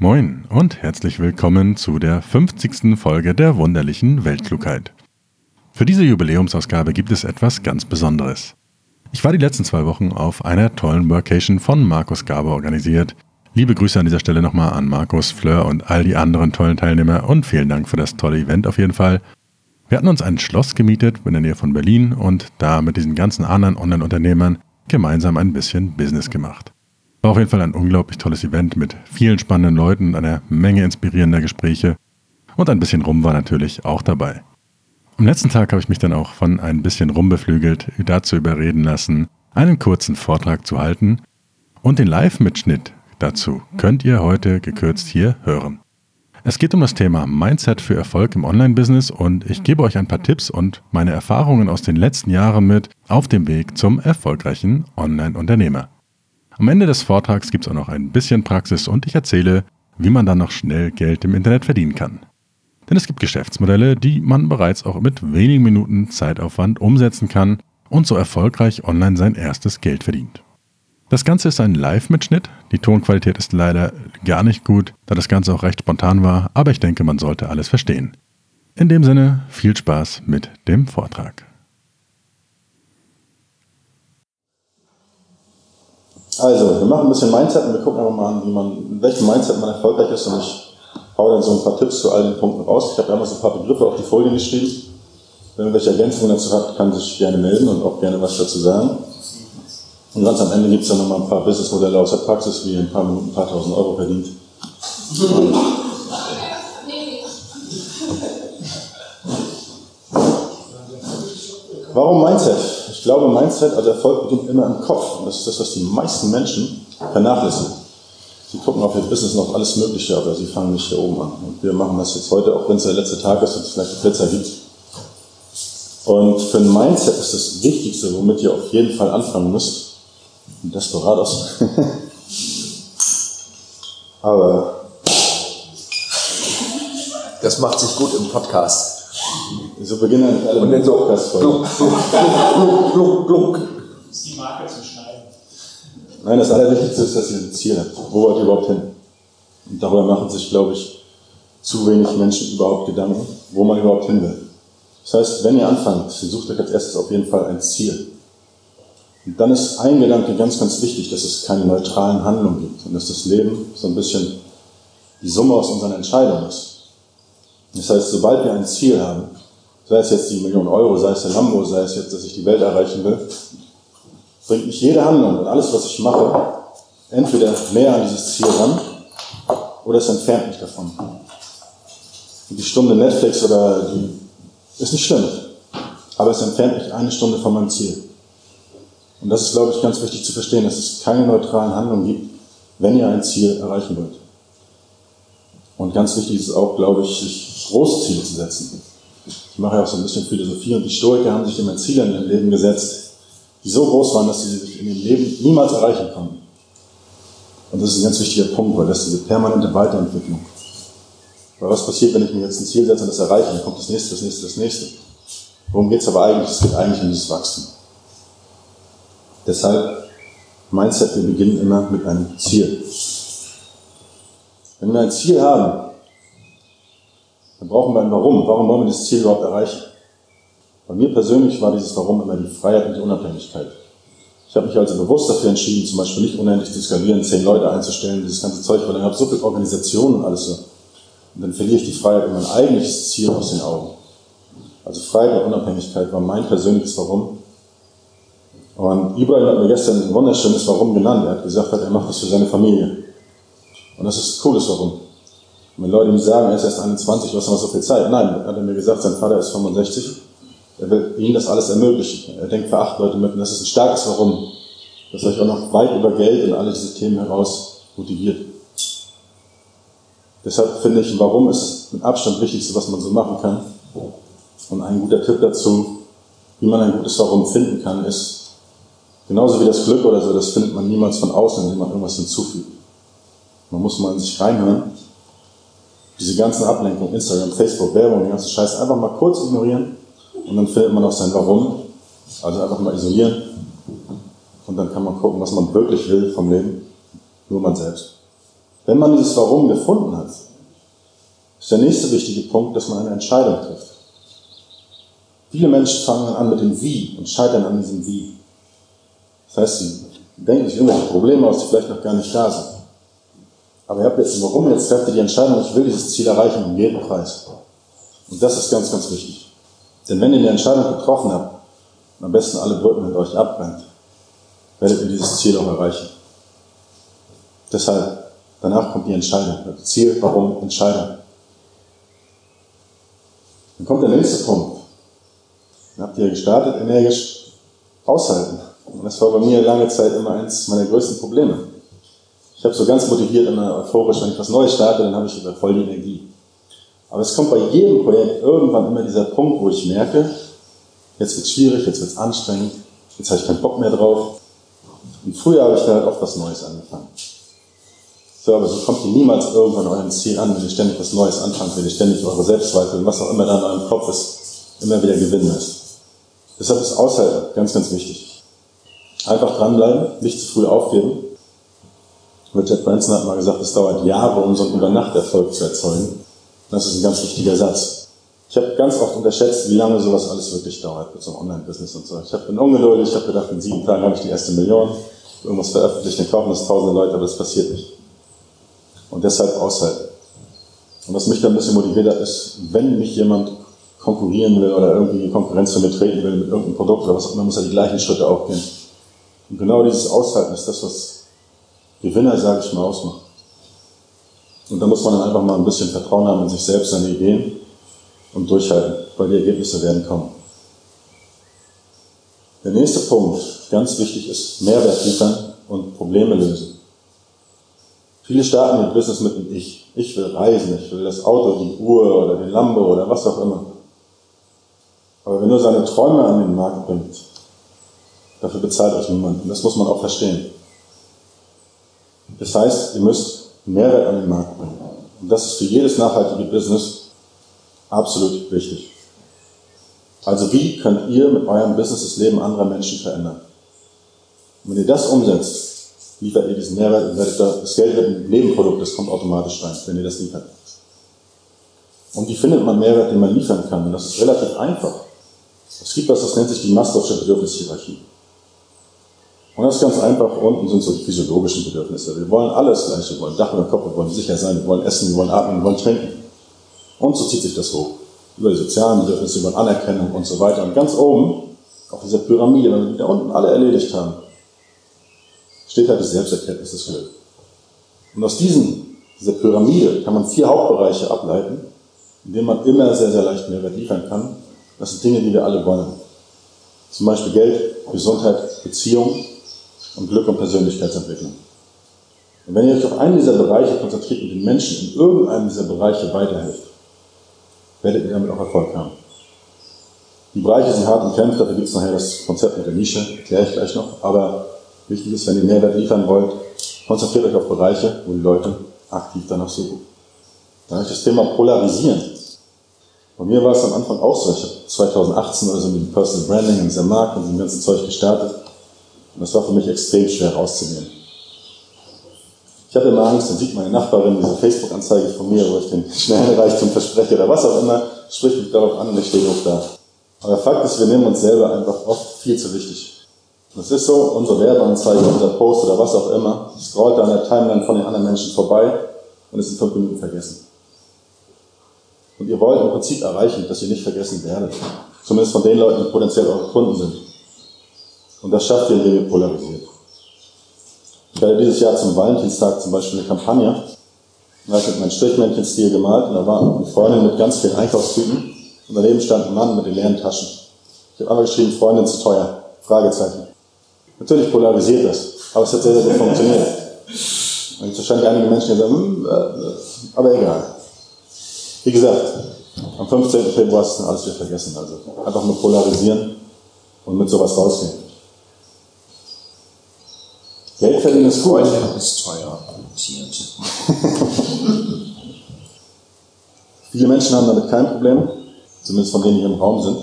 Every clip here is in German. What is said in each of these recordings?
Moin und herzlich willkommen zu der 50. Folge der wunderlichen Weltklugheit. Für diese Jubiläumsausgabe gibt es etwas ganz Besonderes. Ich war die letzten zwei Wochen auf einer tollen Workation von Markus Gaber organisiert. Liebe Grüße an dieser Stelle nochmal an Markus, Fleur und all die anderen tollen Teilnehmer und vielen Dank für das tolle Event auf jeden Fall. Wir hatten uns ein Schloss gemietet in der Nähe von Berlin und da mit diesen ganzen anderen Online-Unternehmern gemeinsam ein bisschen Business gemacht. War auf jeden Fall ein unglaublich tolles Event mit vielen spannenden Leuten, einer Menge inspirierender Gespräche und ein bisschen Rum war natürlich auch dabei. Am letzten Tag habe ich mich dann auch von ein bisschen rumbeflügelt dazu überreden lassen, einen kurzen Vortrag zu halten und den Live-Mitschnitt dazu könnt ihr heute gekürzt hier hören. Es geht um das Thema Mindset für Erfolg im Online-Business und ich gebe euch ein paar Tipps und meine Erfahrungen aus den letzten Jahren mit auf dem Weg zum erfolgreichen Online-Unternehmer. Am Ende des Vortrags gibt es auch noch ein bisschen Praxis und ich erzähle, wie man dann noch schnell Geld im Internet verdienen kann. Denn es gibt Geschäftsmodelle, die man bereits auch mit wenigen Minuten Zeitaufwand umsetzen kann und so erfolgreich online sein erstes Geld verdient. Das Ganze ist ein Live-Mitschnitt. Die Tonqualität ist leider gar nicht gut, da das Ganze auch recht spontan war, aber ich denke, man sollte alles verstehen. In dem Sinne, viel Spaß mit dem Vortrag. Also, wir machen ein bisschen Mindset und wir gucken einfach mal an, wie man, in welchem Mindset man erfolgreich ist. Und ich hau dann so ein paar Tipps zu all den Punkten raus. Ich habe einmal so ein paar Begriffe auf die Folien geschrieben. Wenn ihr welche Ergänzungen dazu habt, kann sich gerne melden und auch gerne was dazu sagen. Und ganz am Ende gibt es dann nochmal ein paar Businessmodelle aus der Praxis, wie ihr in ein paar Minuten ein paar tausend Euro verdient. Und Warum Mindset? Ich glaube, Mindset, also Erfolg beginnt immer im Kopf. Und das ist das, was die meisten Menschen vernachlässigen. Sie gucken auf ihr Business noch alles Mögliche, aber sie fangen nicht hier oben an. Und wir machen das jetzt heute, auch wenn es der letzte Tag ist und es vielleicht Pizza gibt. Und für ein Mindset ist das Wichtigste, womit ihr auf jeden Fall anfangen müsst, ein Desperados. aber Das macht sich gut im Podcast. So beginnen alle Und dann so Podcast-Folgen. gluck, gluck, gluck, gluck, gluck. ist die Marke zu schneiden. Nein, das Allerwichtigste ist, dass ihr ein Ziel habt. Wo wollt ihr überhaupt hin? Und darüber machen sich, glaube ich, zu wenig Menschen überhaupt Gedanken, wo man überhaupt hin will. Das heißt, wenn ihr anfangt, sucht euch als erstes auf jeden Fall ein Ziel. Und dann ist ein Gedanke ganz, ganz wichtig, dass es keine neutralen Handlungen gibt und dass das Leben so ein bisschen die Summe aus unseren Entscheidungen ist. Das heißt, sobald wir ein Ziel haben, sei es jetzt die Million Euro, sei es der Lambo, sei es jetzt, dass ich die Welt erreichen will, bringt mich jede Handlung und alles, was ich mache, entweder näher an dieses Ziel ran oder es entfernt mich davon. Die Stunde Netflix oder die ist nicht schlimm, aber es entfernt mich eine Stunde von meinem Ziel. Und das ist, glaube ich, ganz wichtig zu verstehen, dass es keine neutralen Handlungen gibt, wenn ihr ein Ziel erreichen wollt. Und ganz wichtig ist auch, glaube ich, sich große Ziele zu setzen. Ich mache ja auch so ein bisschen Philosophie und die Stoiker haben sich immer Ziele in ihrem Leben gesetzt, die so groß waren, dass sie sich in ihrem Leben niemals erreichen konnten. Und das ist ein ganz wichtiger Punkt, weil das ist diese permanente Weiterentwicklung. Weil was passiert, wenn ich mir jetzt ein Ziel setze und das erreiche? Dann kommt das nächste, das nächste, das nächste. Worum geht es aber eigentlich? Es geht eigentlich um dieses Wachstum. Deshalb, Mindset, wir beginnen immer mit einem Ziel. Wenn wir ein Ziel haben, dann brauchen wir ein Warum. Warum wollen wir das Ziel überhaupt erreichen? Bei mir persönlich war dieses Warum immer die Freiheit und die Unabhängigkeit. Ich habe mich also bewusst dafür entschieden, zum Beispiel nicht unendlich zu skalieren, zehn Leute einzustellen, dieses ganze Zeug, weil dann habe so viel Organisation und alles so. Und dann verliere ich die Freiheit und mein eigentliches Ziel aus den Augen. Also Freiheit und Unabhängigkeit war mein persönliches Warum. Und Ibrahim hat mir gestern ein wunderschönes Warum genannt. Er hat gesagt, er macht das für seine Familie. Und das ist ein cooles Warum. Und wenn Leute ihm sagen, er ist erst 21, was haben wir so viel Zeit? Nein, hat er mir gesagt, sein Vater ist 65. Er will ihnen das alles ermöglichen. Er denkt für acht Leute mit und das ist ein starkes Warum, das euch auch noch weit über Geld und alle diese Themen heraus motiviert. Deshalb finde ich, Warum ist mit Abstand Wichtigste, was man so machen kann. Und ein guter Tipp dazu, wie man ein gutes Warum finden kann, ist, genauso wie das Glück oder so, das findet man niemals von außen, indem man irgendwas hinzufügt. Man muss mal in sich reinhören. Diese ganzen Ablenkungen, Instagram, Facebook, Werbung, den ganzen Scheiß einfach mal kurz ignorieren und dann findet man auch sein Warum. Also einfach mal isolieren und dann kann man gucken, was man wirklich will vom Leben. Nur man selbst. Wenn man dieses Warum gefunden hat, ist der nächste wichtige Punkt, dass man eine Entscheidung trifft. Viele Menschen fangen an mit dem Wie und scheitern an diesem Wie. Das heißt, sie denken sich irgendwelche Probleme aus, die vielleicht noch gar nicht da sind. Aber ihr habt jetzt Warum, jetzt trefft ihr die Entscheidung, ich will dieses Ziel erreichen um jeden Preis. Und das ist ganz, ganz wichtig. Denn wenn ihr eine Entscheidung getroffen habt, und am besten alle Brücken mit euch abbrennt, werdet ihr dieses Ziel auch erreichen. Deshalb, danach kommt die Entscheidung. Ziel, warum, Entscheidung. Dann kommt der nächste Punkt. Dann habt ihr gestartet, energisch aushalten. Und das war bei mir lange Zeit immer eins meiner größten Probleme. Ich habe so ganz motiviert, immer euphorisch, wenn ich was Neues starte, dann habe ich wieder voll die Energie. Aber es kommt bei jedem Projekt irgendwann immer dieser Punkt, wo ich merke, jetzt wird es schwierig, jetzt wird es anstrengend, jetzt habe ich keinen Bock mehr drauf. Und früher habe ich da halt oft was Neues angefangen. So, aber so kommt ihr niemals irgendwann eurem Ziel an, wenn ihr ständig was Neues anfangt, wenn ihr ständig eure Selbstzweifel und was auch immer da in eurem Kopf ist, immer wieder gewinnen müsst. Deshalb ist Aushalten ganz, ganz wichtig. Einfach dranbleiben, nicht zu früh aufgeben. Richard Branson hat mal gesagt, es dauert Jahre, um so einen Übernachterfolg zu erzeugen. Das ist ein ganz wichtiger Satz. Ich habe ganz oft unterschätzt, wie lange sowas alles wirklich dauert mit so einem Online-Business und so. Ich hab, bin ungeduldig, ich habe gedacht, in sieben Tagen habe ich die erste Million, irgendwas veröffentlicht, dann kaufen das tausende Leute, aber das passiert nicht. Und deshalb aushalten. Und was mich da ein bisschen motiviert hat, ist, wenn mich jemand konkurrieren will oder irgendwie in Konkurrenz zu mir treten will mit irgendeinem Produkt oder was auch immer, muss er die gleichen Schritte auch gehen. Und genau dieses Aushalten ist das, was Gewinner, sage ich mal, ausmacht. Und da muss man dann einfach mal ein bisschen Vertrauen haben in sich selbst, seine Ideen und durchhalten, weil die Ergebnisse werden kommen. Der nächste Punkt, ganz wichtig, ist Mehrwert liefern und Probleme lösen. Viele starten ihr Business mit dem Ich. Ich will reisen, ich will das Auto, die Uhr oder den Lambo oder was auch immer. Aber wenn nur seine Träume an den Markt bringt, dafür bezahlt euch niemand. Und das muss man auch verstehen. Das heißt, ihr müsst Mehrwert an den Markt bringen. Und das ist für jedes nachhaltige Business absolut wichtig. Also wie könnt ihr mit eurem Business das Leben anderer Menschen verändern? Und wenn ihr das umsetzt, liefert ihr diesen Mehrwert und werdet da, das Geld wird ein Nebenprodukt, das kommt automatisch rein, wenn ihr das liefert. Und wie findet man Mehrwert, den man liefern kann? Und das ist relativ einfach. Es gibt was, das nennt sich die Maslow'sche Bedürfnishierarchie. Und das ist ganz einfach. Unten sind so die physiologischen Bedürfnisse. Wir wollen alles gleich. Wir wollen Dach den Kopf, wir wollen sicher sein, wir wollen essen, wir wollen atmen, wir wollen trinken. Und so zieht sich das hoch. Über die sozialen Bedürfnisse, über Anerkennung und so weiter. Und ganz oben, auf dieser Pyramide, wenn wir die da unten alle erledigt haben, steht halt die Selbsterkenntnis des Glück. Und aus diesen, dieser Pyramide kann man vier Hauptbereiche ableiten, in denen man immer sehr, sehr leicht Mehrwert liefern kann. Das sind Dinge, die wir alle wollen. Zum Beispiel Geld, Gesundheit, Beziehung, und Glück und Persönlichkeitsentwicklung. Und wenn ihr euch auf einen dieser Bereiche konzentriert und den Menschen in irgendeinem dieser Bereiche weiterhilft, werdet ihr damit auch Erfolg haben. Die Bereiche sind hart und kämpft, dafür gibt es nachher das Konzept mit der Nische, erkläre ich gleich noch. Aber wichtig ist, wenn ihr Mehrwert liefern wollt, konzentriert euch auf Bereiche, wo die Leute aktiv danach suchen. Dann habe ich das Thema Polarisieren. Bei mir war es am Anfang auch so. Ich habe 2018 oder so mit dem Personal Branding und dieser Markt und dem ganzen Zeug gestartet. Und das war für mich extrem schwer rauszunehmen. Ich hatte immer Angst, dann sieht meine Nachbarin diese Facebook-Anzeige von mir, wo ich den schnellen Reichtum verspreche oder was auch immer, spricht mich darauf an und ich stehe hoch da. Aber Fakt ist, wir nehmen uns selber einfach oft viel zu wichtig. Das ist so, unsere Werbeanzeige, unser Post oder was auch immer, scrollt da an der Timeline von den anderen Menschen vorbei und ist in fünf Minuten vergessen. Und ihr wollt im Prinzip erreichen, dass ihr nicht vergessen werdet. Zumindest von den Leuten, die potenziell eure Kunden sind. Und das schafft ihr, indem ihr polarisiert. Ich werde dieses Jahr zum Valentinstag zum Beispiel eine Kampagne. Da habe ich mit meinem Strichmännchenstil gemalt und da war eine Freundin mit ganz vielen Einkaufstüten und daneben stand ein Mann mit den leeren Taschen. Ich habe einfach geschrieben, Freundin zu teuer. Fragezeichen. Natürlich polarisiert das, aber es hat sehr, sehr gut funktioniert. Und jetzt wahrscheinlich einige Menschen, die sagen, hm, äh, aber egal. Wie gesagt, am 15. Februar ist dann alles wieder vergessen. Also einfach nur polarisieren und mit sowas rausgehen. Verdienen ist gut. Freundin ist teuer produziert. Viele Menschen haben damit kein Problem, zumindest von denen, die hier im Raum sind.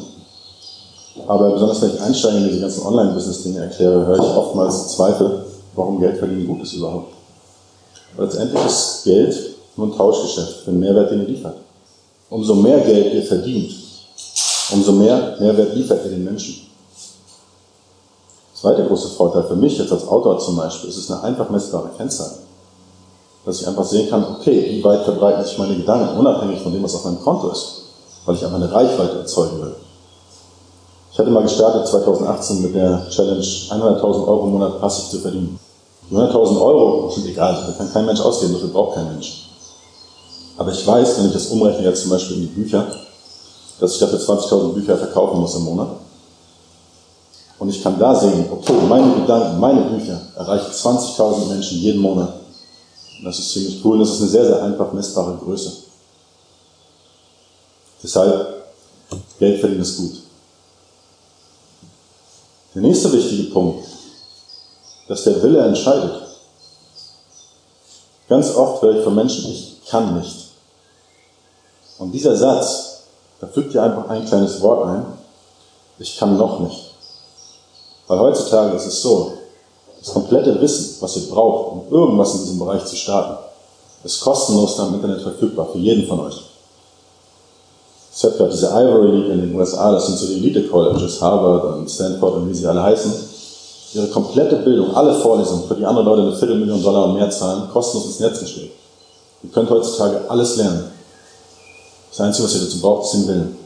Aber besonders wenn ich einsteige in diese ganzen Online-Business-Dinge erkläre, höre ich oftmals Zweifel, warum Geld verdienen gut ist überhaupt. Letztendlich ist Geld nur ein Tauschgeschäft für den Mehrwert, den ihr liefert. Umso mehr Geld ihr verdient, umso mehr Mehrwert liefert ihr den Menschen. Zweiter große Vorteil für mich jetzt als Autor zum Beispiel, ist es eine einfach messbare Kennzahl. Dass ich einfach sehen kann, okay, wie weit verbreiten sich meine Gedanken, unabhängig von dem, was auf meinem Konto ist, weil ich einfach eine Reichweite erzeugen will. Ich hatte mal gestartet 2018 mit der Challenge 100.000 Euro im Monat passiv zu verdienen. Die 100.000 Euro sind egal, da kann kein Mensch ausgeben, dafür braucht kein Mensch. Aber ich weiß, wenn ich das umrechne jetzt zum Beispiel in die Bücher, dass ich dafür 20.000 Bücher verkaufen muss im Monat. Und ich kann da sehen, okay, meine Gedanken, meine Bücher erreichen 20.000 Menschen jeden Monat. Und das ist ziemlich cool und das ist eine sehr, sehr einfach messbare Größe. Deshalb, Geld verdienen ist gut. Der nächste wichtige Punkt, dass der Wille entscheidet. Ganz oft höre ich von Menschen, ich kann nicht. Und dieser Satz, da fügt ihr einfach ein kleines Wort ein, ich kann noch nicht. Weil heutzutage ist es so, das komplette Wissen, was ihr braucht, um irgendwas in diesem Bereich zu starten, ist kostenlos da im Internet verfügbar für jeden von euch. Hat gerade diese Ivory League in den USA, das sind so die Elite-Colleges, Harvard und Stanford und wie sie alle heißen. Ihre komplette Bildung, alle Vorlesungen, für die andere Leute eine Viertelmillion Dollar und mehr zahlen, kostenlos ins Netz gestellt. Ihr könnt heutzutage alles lernen. Das Einzige, was ihr dazu braucht, ist den Willen.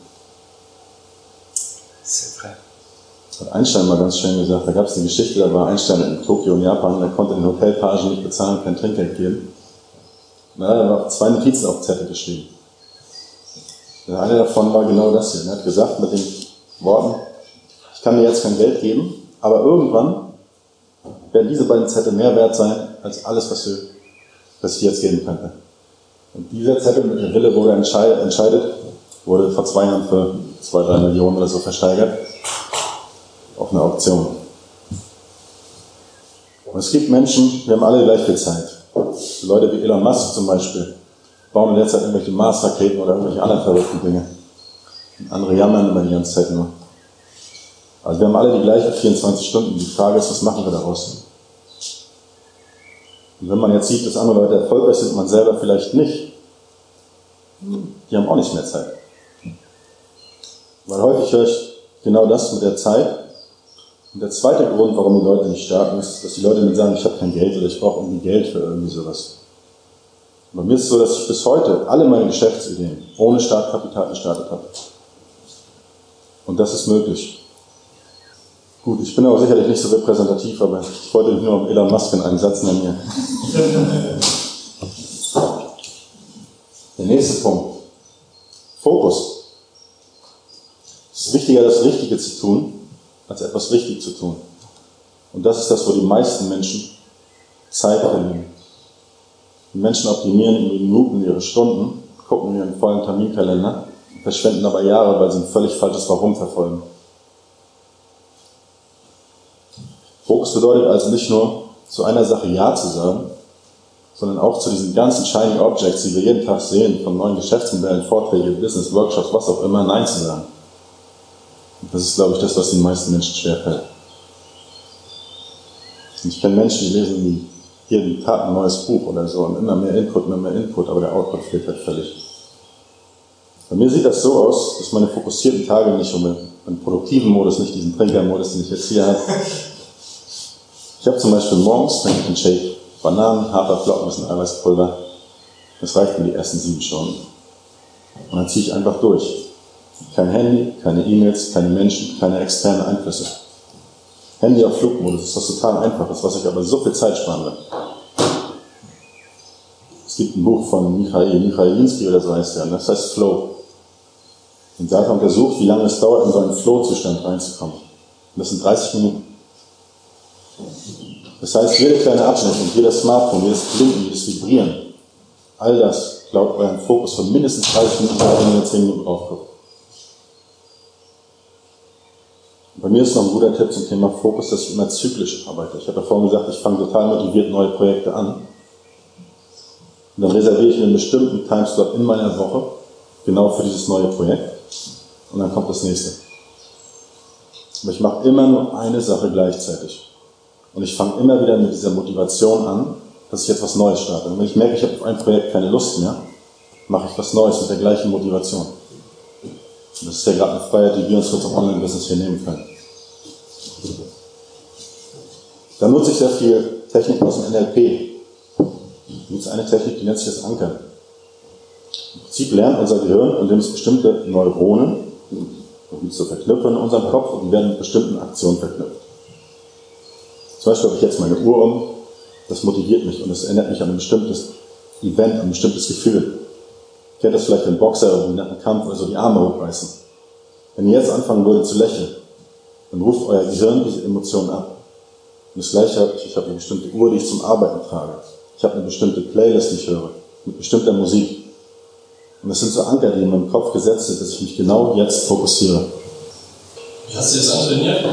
Hat Einstein mal ganz schön gesagt, da gab es eine Geschichte, da war Einstein in Tokio in Japan, der konnte den Hotelpagen nicht bezahlen, kein Trinkgeld geben. Na, da waren zwei Notizen auf Zettel geschrieben. Eine davon war genau das hier. Er hat gesagt mit den Worten, ich kann dir jetzt kein Geld geben, aber irgendwann werden diese beiden Zettel mehr wert sein als alles, was, wir, was ich jetzt geben könnte. Und dieser Zettel mit der Wille wurde entscheidet, wurde vor zwei Jahren für zwei, drei Millionen oder so versteigert auf einer Auktion. Und es gibt Menschen, wir haben alle gleich viel Zeit. Leute wie Elon Musk zum Beispiel, bauen in der Zeit irgendwelche Mars-Raketen oder irgendwelche anderen verrückten Dinge. Und andere jammern immer die ganze Zeit nur. Also wir haben alle die gleichen 24 Stunden. Die Frage ist, was machen wir daraus? Und wenn man jetzt sieht, dass andere Leute erfolgreich sind, man selber vielleicht nicht, die haben auch nicht mehr Zeit. Weil häufig höre ich genau das mit der Zeit. Und der zweite Grund, warum die Leute nicht starten, ist, dass die Leute mir sagen, ich habe kein Geld oder ich brauche irgendwie Geld für irgendwie sowas. Bei mir ist es so, dass ich bis heute alle meine Geschäftsideen ohne Startkapital gestartet habe. Und das ist möglich. Gut, ich bin aber sicherlich nicht so repräsentativ, aber ich wollte mich nur um Elon Musk in einen Satz nennen. Der nächste Punkt. Fokus. Es ist wichtiger, das Richtige zu tun, als etwas richtig zu tun. Und das ist das, wo die meisten Menschen Zeit verlieren. Die Menschen optimieren in Minuten ihre Stunden, gucken ihren vollen Terminkalender, verschwenden aber Jahre, weil sie ein völlig falsches Warum verfolgen. Fokus bedeutet also nicht nur, zu einer Sache Ja zu sagen, sondern auch zu diesen ganzen Shiny Objects, die wir jeden Tag sehen, von neuen Geschäftsmodellen, Vorträge, Business, Workshops, was auch immer, Nein zu sagen. Das ist, glaube ich, das, was den meisten Menschen schwerfällt. Ich kenne Menschen, die lesen wie jeden Tag ein neues Buch oder so und immer mehr Input, immer mehr Input, aber der Output fehlt halt völlig. Bei mir sieht das so aus, dass meine fokussierten Tage nicht um einen produktiven Modus, nicht diesen Trinkermodus, den ich jetzt hier habe. Ich habe zum Beispiel morgens trinke ich einen Shake, Bananen, Haferflocken, ein bisschen Eiweißpulver. Das reicht für die ersten sieben Stunden. Und dann ziehe ich einfach durch. Kein Handy, keine E-Mails, keine Menschen, keine externen Einflüsse. Handy auf Flugmodus ist was total einfaches, was euch aber so viel Zeit sparen wird. Es gibt ein Buch von Michael Michailinski oder so heißt der, das heißt Flow. Und da hat er untersucht, wie lange es dauert, in so einen Flow-Zustand reinzukommen. Und das sind 30 Minuten. Das heißt, jede kleine Ablenkung, jeder Smartphone, jedes Blinken, jedes Vibrieren, all das glaubt euren Fokus von mindestens 30 Minuten, wenn ihr 10 Minuten drauf guckt. Bei mir ist noch ein guter Tipp zum Thema Fokus, dass ich immer zyklisch arbeite. Ich habe ja vorhin gesagt, ich fange total motiviert neue Projekte an. Und dann reserviere ich einen bestimmten Timeslot in meiner Woche, genau für dieses neue Projekt. Und dann kommt das nächste. Aber ich mache immer nur eine Sache gleichzeitig. Und ich fange immer wieder mit dieser Motivation an, dass ich jetzt was Neues starte. Und wenn ich merke, ich habe auf ein Projekt keine Lust mehr, mache ich was Neues mit der gleichen Motivation. Das ist ja gerade eine Freiheit, die wir uns kurz im Online-Business hier nehmen können. Da nutze ich sehr viel Technik aus dem NLP. Gibt es eine Technik, die nennt sich das Ankern. Im Prinzip lernt unser Gehirn, indem es bestimmte Neuronen, die zu verknüpfen in unserem Kopf, und die werden mit bestimmten Aktionen verknüpft. Zum Beispiel habe ich jetzt meine Uhr um, das motiviert mich und das erinnert mich an ein bestimmtes Event, an ein bestimmtes Gefühl. Kennt das vielleicht, wenn Boxer irgendwie nach einem Kampf oder so die Arme hochreißen. Wenn ihr jetzt anfangen würdet zu lächeln, dann ruft euer Gehirn diese Emotionen ab. Und das gleiche habe ich, ich habe eine bestimmte Uhr, die ich zum Arbeiten trage. Ich habe eine bestimmte Playlist, die ich höre, mit bestimmter Musik. Und das sind so Anker, die in meinem Kopf gesetzt sind, dass ich mich genau jetzt fokussiere. Wie hast du das antrainiert?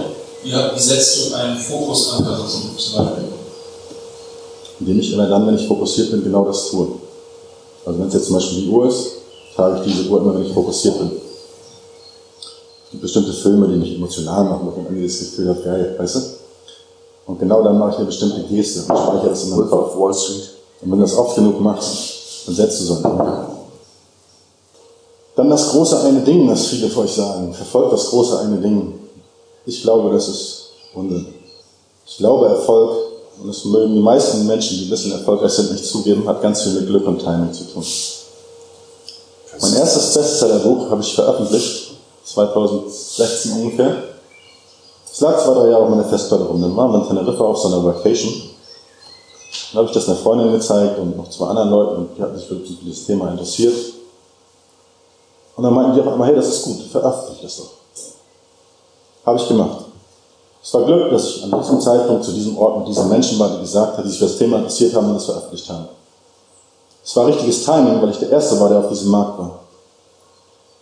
Wie, wie setzt du einen Fokusanker zum Beispiel? Indem ich immer dann, wenn ich fokussiert bin, genau das tue. Also wenn es jetzt zum Beispiel die Uhr ist, trage ich diese Uhr immer, wenn ich fokussiert bin. Es gibt bestimmte Filme, die mich emotional machen, wo ich am Ende das Gefühl habe, geil, weißt du? Und genau dann mache ich eine bestimmte Geste und speichere das in meinem Kopf. Wall Street. Und wenn du das oft genug machst, dann setzt du so einen Anker. Dann das große eine Ding, das viele von euch sagen. Verfolgt das große eine Ding. Ich glaube, das ist Unsinn. Ich glaube, Erfolg, und das mögen die meisten Menschen, die ein bisschen erfolgreich sind, nicht zugeben, hat ganz viel mit Glück und Timing zu tun. Mein erstes Bestsellerbuch habe ich veröffentlicht, 2016 ungefähr. Es lag zwei, drei Jahre auf meiner Festplatte rum. Dann waren wir in Teneriffa auf so einer Vacation. Dann habe ich das einer Freundin gezeigt und noch zwei anderen Leuten und die hatten sich für dieses Thema interessiert. Und dann meinten die auf einmal, hey, das ist gut, veröffentliche das doch. Habe ich gemacht. Es war Glück, dass ich an diesem Zeitpunkt zu diesem Ort mit diesen Menschen war, die gesagt haben, die sich für das Thema interessiert haben und das veröffentlicht haben. Es war richtiges Timing, weil ich der Erste war, der auf diesem Markt war.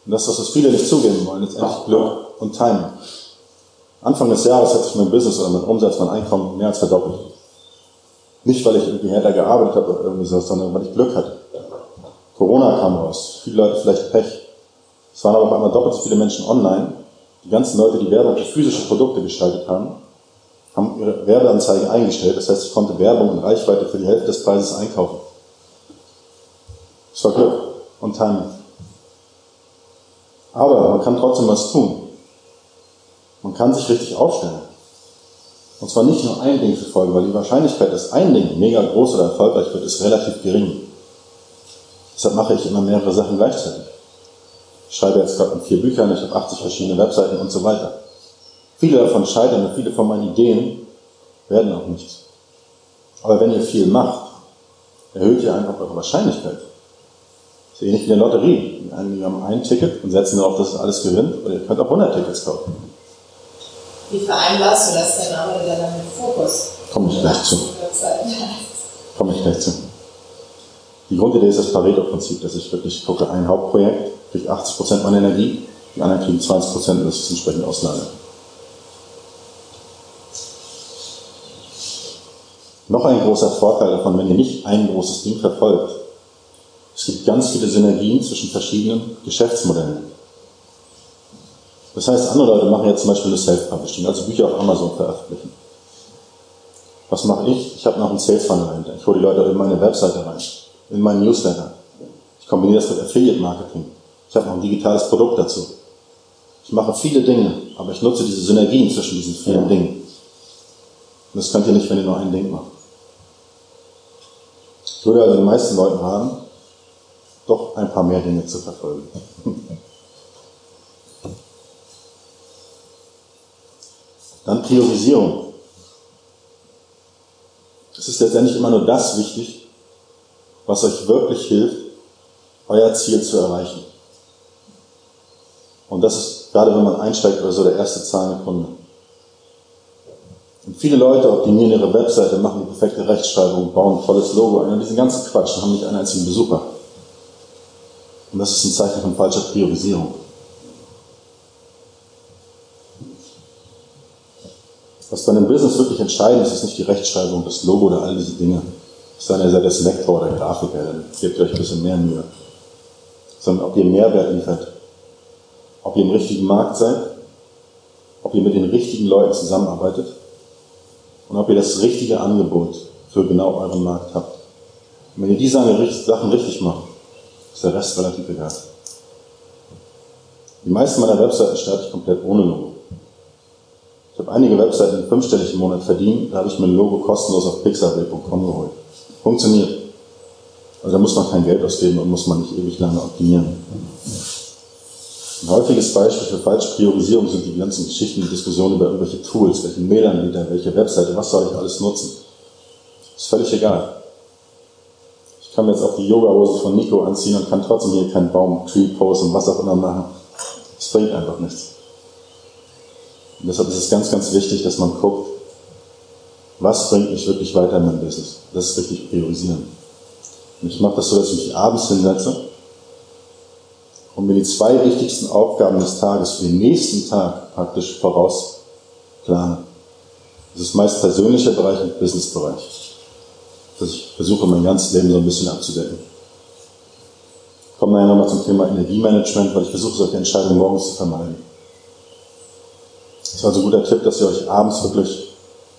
Und das ist was viele nicht zugeben wollen, letztendlich Glück und Timing. Anfang des Jahres hat sich mein Business oder mein Umsatz, mein Einkommen mehr als verdoppelt. Nicht, weil ich irgendwie härter gearbeitet habe oder irgendwie so, sondern weil ich Glück hatte. Corona kam raus, viele Leute vielleicht Pech. Es waren aber auf einmal doppelt so viele Menschen online. Die ganzen Leute, die Werbung für physische Produkte gestaltet haben, haben ihre Werbeanzeige eingestellt. Das heißt, ich konnte Werbung und Reichweite für die Hälfte des Preises einkaufen. Es war Glück und Timing. Aber man kann trotzdem was tun. Man kann sich richtig aufstellen. Und zwar nicht nur ein Ding verfolgen, weil die Wahrscheinlichkeit, dass ein Ding mega groß oder erfolgreich wird, ist relativ gering. Deshalb mache ich immer mehrere Sachen gleichzeitig. Ich schreibe jetzt gerade vier Büchern, ich habe 80 verschiedene Webseiten und so weiter. Viele davon scheitern und viele von meinen Ideen werden auch nichts. Aber wenn ihr viel macht, erhöht ihr einfach eure Wahrscheinlichkeit. Das ist ähnlich wie eine Lotterie. Die einen haben ein Ticket und setzen darauf, dass es alles gewinnt, oder ihr könnt auch 100 Tickets kaufen. Wie vereinbarst du das denn aber wieder dann mit Fokus? Komme ich gleich zu. Komme ich gleich zu. Die Grundidee ist das Pareto-Prinzip, dass ich wirklich gucke, ein Hauptprojekt kriegt 80% meiner Energie, die anderen kriegen 20% und das ist entsprechend auslagern. Noch ein großer Vorteil davon, wenn ihr nicht ein großes Ding verfolgt. Es gibt ganz viele Synergien zwischen verschiedenen Geschäftsmodellen. Das heißt, andere Leute machen jetzt zum Beispiel das Self-Publishing, also Bücher auf Amazon veröffentlichen. Was mache ich? Ich habe noch einen Sales Funnel dahinter. Ich hole die Leute in meine Webseite rein, in meinen Newsletter. Ich kombiniere das mit Affiliate Marketing. Ich habe noch ein digitales Produkt dazu. Ich mache viele Dinge, aber ich nutze diese Synergien zwischen diesen vielen Dingen. Und das könnt ihr nicht, wenn ihr nur ein Ding macht. Ich würde also den meisten Leuten raten, doch ein paar mehr Dinge zu verfolgen. Dann Priorisierung. Es ist letztendlich immer nur das wichtig, was euch wirklich hilft, euer Ziel zu erreichen. Und das ist, gerade wenn man einsteigt oder so, der erste zahlende Kunde. Und viele Leute optimieren ihre Webseite, machen die perfekte Rechtschreibung, bauen ein tolles Logo ein und diesen ganzen Quatsch und haben nicht einen einzigen Besucher. Und das ist ein Zeichen von falscher Priorisierung. Was bei einem Business wirklich entscheidend ist, ist nicht die Rechtschreibung, das Logo oder all diese Dinge. Es sei denn, ihr seid der Selektor oder Grafiker, dann gebt euch ein bisschen mehr Mühe. Sondern ob ihr Mehrwert liefert. Ob ihr im richtigen Markt seid. Ob ihr mit den richtigen Leuten zusammenarbeitet. Und ob ihr das richtige Angebot für genau euren Markt habt. Und wenn ihr die Sachen richtig macht, ist der Rest relativ egal. Die meisten meiner Webseiten starte ich komplett ohne Logo. Ich habe einige Webseiten, die fünfstellig im Monat verdienen, da habe ich mir ein Logo kostenlos auf pixabay.com geholt. Funktioniert. Also da muss man kein Geld ausgeben und muss man nicht ewig lange optimieren. Ein häufiges Beispiel für falsche Priorisierung sind die ganzen Geschichten und Diskussionen über irgendwelche Tools, welchen Mailanbieter, welche Webseite, was soll ich alles nutzen. Ist völlig egal. Ich kann mir jetzt auch die Yoga-Hose von Nico anziehen und kann trotzdem hier keinen Baum, Tree-Pose und was auch immer machen. Das bringt einfach nichts. Und deshalb ist es ganz, ganz wichtig, dass man guckt, was bringt mich wirklich weiter in meinem Business. Das ist richtig priorisieren. Und ich mache das so, dass ich mich abends hinsetze und mir die zwei wichtigsten Aufgaben des Tages für den nächsten Tag praktisch vorausplane. Das ist meist persönlicher Bereich und Businessbereich. Das ich versuche, mein ganzes Leben so ein bisschen abzudecken. Ich komme nachher nochmal zum Thema Energiemanagement, weil ich versuche, solche Entscheidungen morgens zu vermeiden. Das ist also ein guter Tipp, dass ihr euch abends wirklich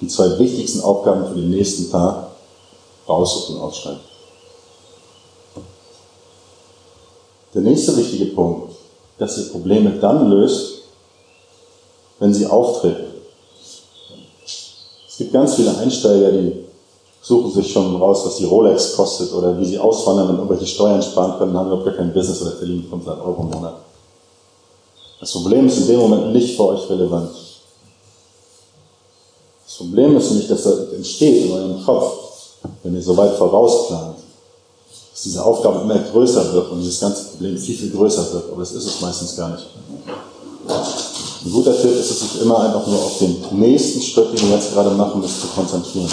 die zwei wichtigsten Aufgaben für den nächsten Tag raussucht und ausschreibt. Der nächste wichtige Punkt, dass ihr Probleme dann löst, wenn sie auftreten. Es gibt ganz viele Einsteiger, die suchen sich schon raus, was die Rolex kostet oder wie sie auswandern und irgendwelche Steuern sparen können, haben überhaupt gar kein Business oder verdienen 500 Euro im Monat. Das Problem ist in dem Moment nicht für euch relevant. Das Problem ist nämlich, dass das entsteht in eurem Kopf, wenn ihr so weit vorausplant dass diese Aufgabe immer größer wird und dieses ganze Problem viel, viel größer wird. Aber das ist es meistens gar nicht. Ein guter Tipp ist es, sich immer einfach nur auf den nächsten Schritt, den wir jetzt gerade machen müssen, zu konzentrieren.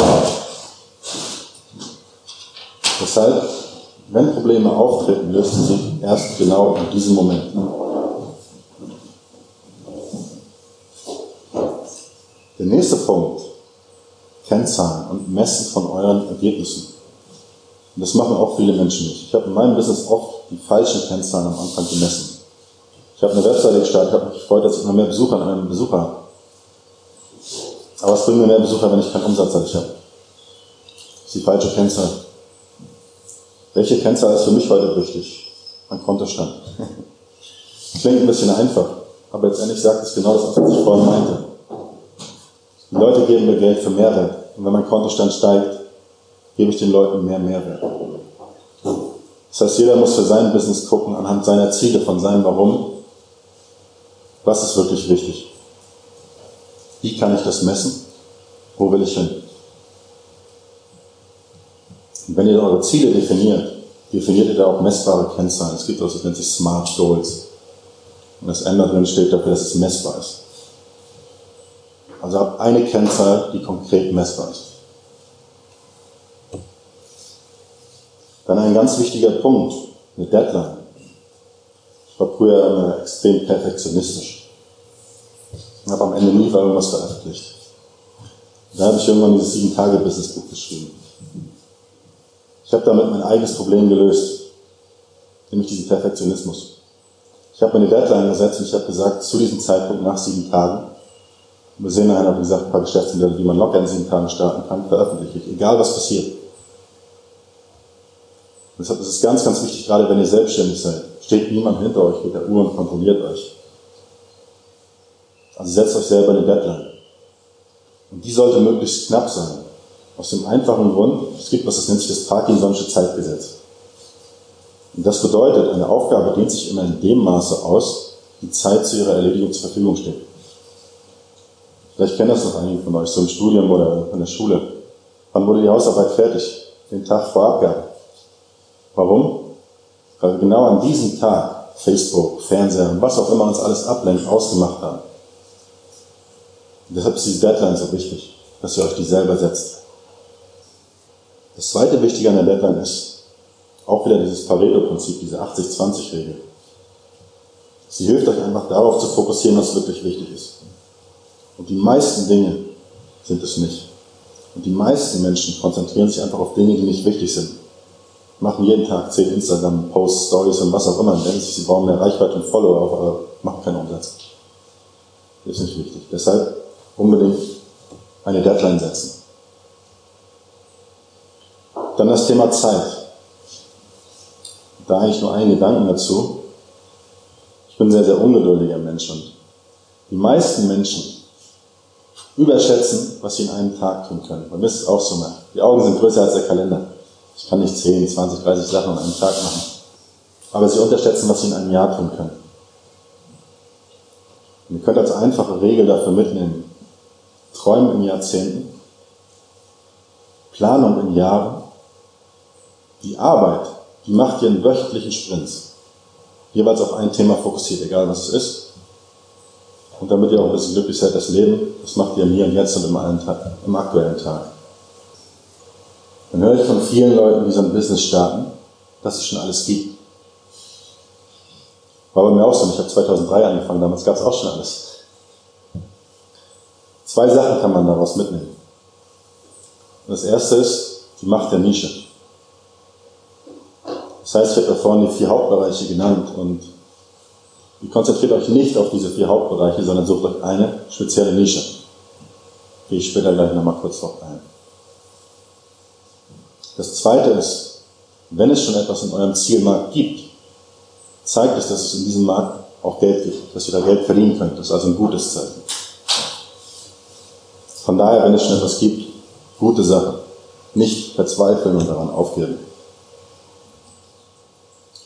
Deshalb, wenn Probleme auftreten, lösen sie sich erst genau in diesem Moment. Der nächste Punkt, Kennzahlen und Messen von euren Ergebnissen. Und das machen auch viele Menschen nicht. Ich habe in meinem Business oft die falschen Kennzahlen am Anfang gemessen. Ich habe eine Webseite gestartet, habe mich gefreut, dass ich immer mehr Besucher an einem Besucher habe. Aber es bringt mir mehr Besucher, wenn ich keinen Umsatz habe. Das ist die falsche Kennzahl. Welche Kennzahl ist für mich heute wichtig? Mein Kontostand. Klingt ein bisschen einfach, aber letztendlich sagt es genau das, was ich vorhin meinte. Die Leute geben mir Geld für Mehrwert. Und wenn mein Kontostand steigt, gebe ich den Leuten mehr Mehrwert. Das heißt, jeder muss für sein Business gucken, anhand seiner Ziele, von seinem Warum, was ist wirklich wichtig. Wie kann ich das messen? Wo will ich hin? Und wenn ihr eure Ziele definiert, definiert ihr da auch messbare Kennzahlen. Es gibt was, das nennt sich Smart Goals. Und das N drin steht dafür, dass es messbar ist. Also habt eine Kennzahl, die konkret messbar ist. Dann ein ganz wichtiger Punkt, eine Deadline. Ich war früher immer extrem perfektionistisch. Ich habe am Ende nie irgendwas veröffentlicht. Da habe ich irgendwann dieses Sieben-Tage-Business-Buch geschrieben. Ich habe damit mein eigenes Problem gelöst, nämlich diesen Perfektionismus. Ich habe mir eine Deadline gesetzt und ich habe gesagt, zu diesem Zeitpunkt nach sieben Tagen, wir sehen nachher, wie gesagt, ein paar Geschäftsmodelle, die man locker in sieben Tagen starten kann, veröffentliche ich, egal was passiert. Deshalb ist es ganz, ganz wichtig, gerade wenn ihr selbstständig seid, steht niemand hinter euch mit der Uhr und kontrolliert euch. Also setzt euch selber eine Deadline. Und die sollte möglichst knapp sein. Aus dem einfachen Grund, es gibt was, das nennt sich das Parkinson'sche Zeitgesetz. Und das bedeutet, eine Aufgabe dehnt sich immer in dem Maße aus, die Zeit zu ihrer Erledigung zur Verfügung steht. Vielleicht kennen das noch einige von euch, so im Studium oder in der Schule. Wann wurde die Hausarbeit fertig? Den Tag vor Abgabe. Warum? Weil wir genau an diesem Tag Facebook, Fernseher und was auch immer uns alles ablenkt, ausgemacht haben. Und deshalb ist diese Deadline so wichtig, dass ihr euch die selber setzt. Das zweite Wichtige an der Deadline ist auch wieder dieses Pareto-Prinzip, diese 80-20-Regel. Sie hilft euch einfach darauf zu fokussieren, was wirklich wichtig ist. Und die meisten Dinge sind es nicht. Und die meisten Menschen konzentrieren sich einfach auf Dinge, die nicht wichtig sind machen jeden Tag 10 Instagram-Posts, Stories und was auch immer, und denken sich, sie brauchen mehr Reichweite und Follower, aber machen keinen Umsatz. Ist nicht wichtig. Deshalb unbedingt eine Deadline setzen. Dann das Thema Zeit. da eigentlich nur einen Gedanken dazu. Ich bin ein sehr, sehr ungeduldiger Mensch und die meisten Menschen überschätzen, was sie in einem Tag tun können. Mir ist es auch so mal. Die Augen sind größer als der Kalender. Ich kann nicht 10, 20, 30 Sachen an einem Tag machen. Aber sie unterschätzen, was sie in einem Jahr tun können. Und ihr könnt als einfache Regel dafür mitnehmen. Träumen in Jahrzehnten, Planung in Jahren, die Arbeit, die macht ihr in wöchentlichen Sprints. Jeweils auf ein Thema fokussiert, egal was es ist. Und damit ihr auch ein bisschen glücklich seid, das Leben, das macht ihr mir und jetzt und im, Tag, im aktuellen Tag. Höre ich von vielen Leuten, die so ein Business starten, dass es schon alles gibt. War bei mir auch so. Ich habe 2003 angefangen, damals gab es auch schon alles. Zwei Sachen kann man daraus mitnehmen. Das erste ist die Macht der Nische. Das heißt, ich habe da vorhin die vier Hauptbereiche genannt und ihr konzentriert euch nicht auf diese vier Hauptbereiche, sondern sucht euch eine spezielle Nische. Gehe ich später gleich nochmal kurz drauf ein. Das zweite ist, wenn es schon etwas in eurem Zielmarkt gibt, zeigt es, dass es in diesem Markt auch Geld gibt, dass ihr da Geld verdienen könnt. Das ist also ein gutes Zeichen. Von daher, wenn es schon etwas gibt, gute Sache. Nicht verzweifeln und daran aufgeben.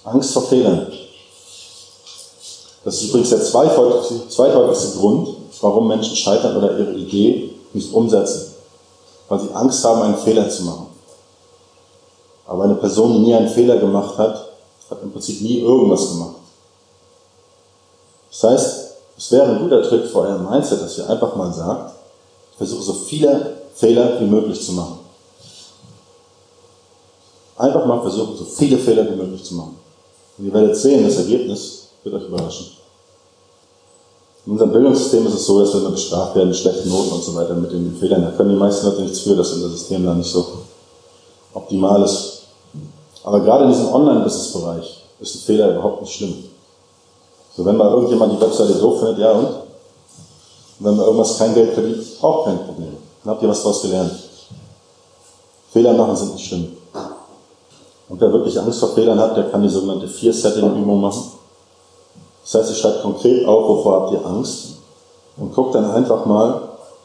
Angst vor Fehlern. Das ist übrigens der zweithäufigste Grund, warum Menschen scheitern oder ihre Idee nicht umsetzen. Weil sie Angst haben, einen Fehler zu machen. Aber eine Person, die nie einen Fehler gemacht hat, hat im Prinzip nie irgendwas gemacht. Das heißt, es wäre ein guter Trick für euer Mindset, dass ihr einfach mal sagt, versuche so viele Fehler wie möglich zu machen. Einfach mal versuchen, so viele Fehler wie möglich zu machen. Und ihr werdet sehen, das Ergebnis wird euch überraschen. In unserem Bildungssystem ist es so, dass wir immer bestraft werden mit schlechten Noten und so weiter, mit den Fehlern. Da können die meisten Leute nichts für, dass unser System da nicht so optimal ist. Aber gerade in diesem Online-Business-Bereich ist ein Fehler überhaupt nicht schlimm. So, wenn mal irgendjemand die Webseite doof findet, ja und? wenn man irgendwas kein Geld verdient, auch kein Problem. Dann habt ihr was daraus gelernt. Fehler machen sind nicht schlimm. Und wer wirklich Angst vor Fehlern hat, der kann die sogenannte Vier-Setting-Übung machen. Das heißt, ihr schreibt konkret auf, wovor habt ihr Angst und guckt dann einfach mal,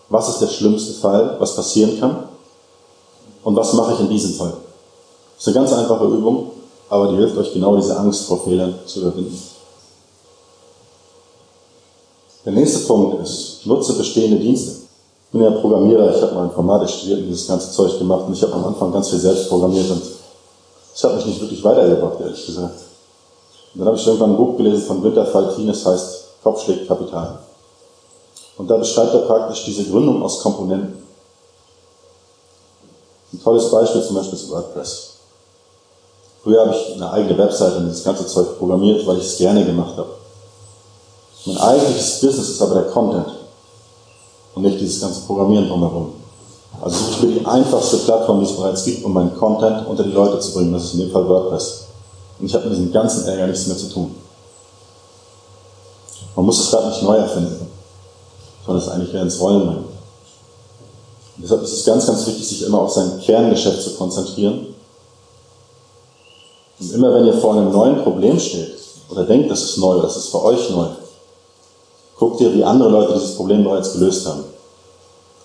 was ist der schlimmste Fall, was passieren kann und was mache ich in diesem Fall. Das ist eine ganz einfache Übung, aber die hilft euch genau diese Angst vor Fehlern zu überwinden. Der nächste Punkt ist, nutze bestehende Dienste. Ich bin ja Programmierer, ich habe mal Informatik studiert und dieses ganze Zeug gemacht und ich habe am Anfang ganz viel selbst programmiert und das hat mich nicht wirklich weitergebracht, ehrlich gesagt. Und dann habe ich irgendwann ein Buch gelesen von Winter Faltin, das heißt Kopfschlägt Kapital. Und da beschreibt er praktisch diese Gründung aus Komponenten. Ein tolles Beispiel zum Beispiel ist WordPress. Früher habe ich eine eigene Webseite und das ganze Zeug programmiert, weil ich es gerne gemacht habe. Mein eigentliches Business ist aber der Content und nicht dieses ganze Programmieren drumherum. Also suche ich mir die einfachste Plattform, die es bereits gibt, um meinen Content unter die Leute zu bringen. Das ist in dem Fall WordPress. Und ich habe mit diesem ganzen Ärger nichts mehr zu tun. Man muss es gerade nicht neu erfinden, sondern es eigentlich wieder ins Rollen bringen. deshalb ist es ganz, ganz wichtig, sich immer auf sein Kerngeschäft zu konzentrieren und immer wenn ihr vor einem neuen Problem steht oder denkt, das ist neu, das ist für euch neu, guckt ihr, wie andere Leute dieses Problem bereits gelöst haben.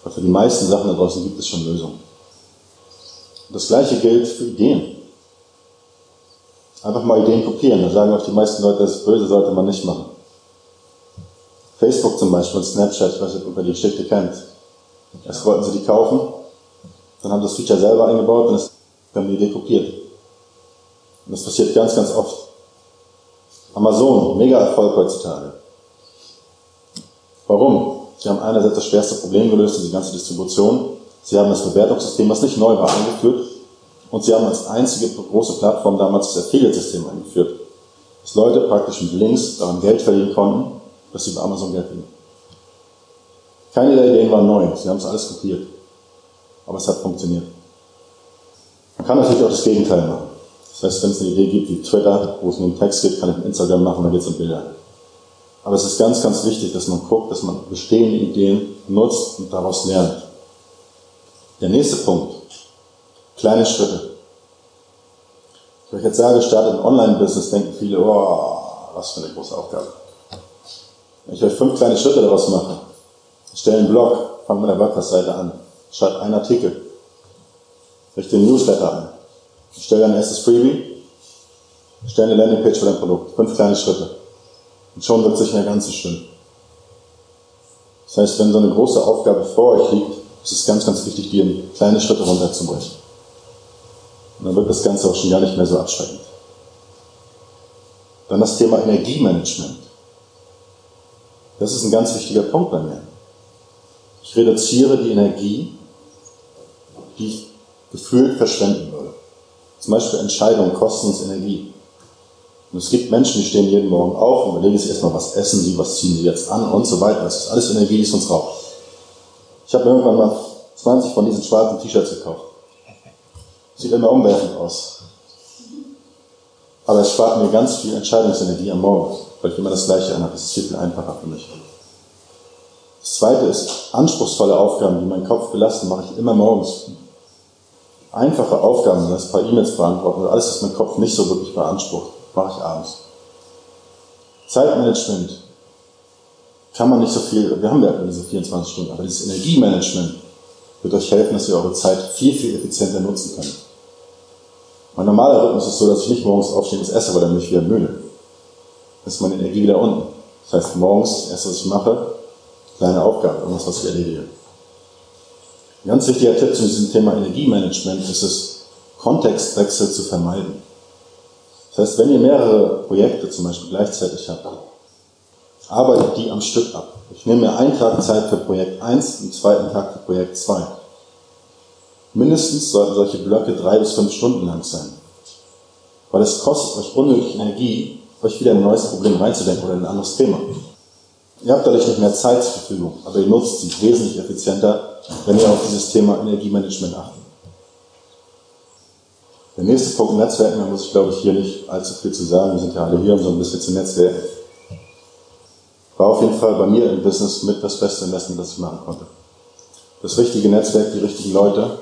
Weil für die meisten Sachen da draußen gibt es schon Lösungen. Und das gleiche gilt für Ideen. Einfach mal Ideen kopieren. Da sagen euch die meisten Leute, das ist böse, sollte man nicht machen. Facebook zum Beispiel und Snapchat, ich weiß nicht, ob ihr die Geschichte kennt. Erst wollten sie die kaufen, dann haben das Feature selber eingebaut und dann die Idee kopiert. Und das passiert ganz, ganz oft. Amazon, mega Erfolg heutzutage. Warum? Sie haben einerseits das schwerste Problem gelöst, die ganze Distribution. Sie haben das Bewertungssystem, was nicht neu war, eingeführt. Und sie haben als einzige große Plattform damals das Affiliate-System eingeführt. Dass Leute praktisch mit Links daran Geld verdienen konnten, dass sie bei Amazon Geld verdienen. Keine der Ideen waren neu. Sie haben es alles kopiert. Aber es hat funktioniert. Man kann natürlich auch das Gegenteil machen. Das heißt, wenn es eine Idee gibt wie Twitter, wo es nur einen Text gibt, kann ich Instagram machen, da geht es um Bilder. Aber es ist ganz, ganz wichtig, dass man guckt, dass man bestehende Ideen nutzt und daraus lernt. Der nächste Punkt. Kleine Schritte. Wenn ich jetzt sage, starte ein Online-Business, denken viele, oh, was für eine große Aufgabe. Wenn ich euch fünf kleine Schritte daraus mache, stelle einen Blog, fange mit der WordPress-Seite an, schreibe einen Artikel, richte einen Newsletter ein, stelle ein erstes Freebie, stelle eine Landingpage für dein Produkt. Fünf kleine Schritte. Und schon wird sich der ganzen stimmen. Das heißt, wenn so eine große Aufgabe vor euch liegt, ist es ganz, ganz wichtig, die in kleine Schritte runterzubrechen. Und dann wird das Ganze auch schon gar nicht mehr so abschreckend. Dann das Thema Energiemanagement. Das ist ein ganz wichtiger Punkt bei mir. Ich reduziere die Energie, die ich gefühlt verschwenden. Zum Beispiel Entscheidungen kosten uns Energie. Und es gibt Menschen, die stehen jeden Morgen auf und überlegen sich erstmal, was essen sie, was ziehen sie jetzt an und so weiter. Das ist alles Energie, die es uns raubt. Ich habe irgendwann mal 20 von diesen schwarzen T-Shirts gekauft. Sieht immer umwerfend aus. Aber es spart mir ganz viel Entscheidungsenergie am Morgen, weil ich immer das Gleiche anhabe. Das ist viel, viel einfacher für mich. Das zweite ist, anspruchsvolle Aufgaben, die meinen Kopf belasten, mache ich immer morgens. Einfache Aufgaben, das paar E-Mails beantworten alles, was mein Kopf nicht so wirklich beansprucht, mache ich abends. Zeitmanagement kann man nicht so viel, wir haben ja diese 24 Stunden, aber dieses Energiemanagement wird euch helfen, dass ihr eure Zeit viel, viel effizienter nutzen könnt. Mein normaler Rhythmus ist so, dass ich nicht morgens aufstehe und esse, weil dann mich wieder müde. Dann ist meine Energie wieder unten. Das heißt, morgens, das erste, was ich mache, kleine Aufgabe, irgendwas, was ich erledige. Ein ganz wichtiger Tipp zu diesem Thema Energiemanagement ist es, Kontextwechsel zu vermeiden. Das heißt, wenn ihr mehrere Projekte zum Beispiel gleichzeitig habt, arbeitet die am Stück ab. Ich nehme mir einen Tag Zeit für Projekt 1, einen zweiten Tag für Projekt 2. Mindestens sollten solche Blöcke drei bis fünf Stunden lang sein. Weil es kostet euch unnötig Energie, euch wieder ein neues Problem reinzudenken oder ein anderes Thema. Ihr habt dadurch nicht mehr Zeit zur Verfügung, aber ihr nutzt sie wesentlich effizienter, wenn ihr auf dieses Thema Energiemanagement achtet. Der nächste Punkt Netzwerken, da muss ich glaube ich hier nicht allzu viel zu sagen. Wir sind ja alle hier, um so ein bisschen zu netzwerken. War auf jeden Fall bei mir im Business mit das beste Investment, das ich machen konnte. Das richtige Netzwerk, die richtigen Leute.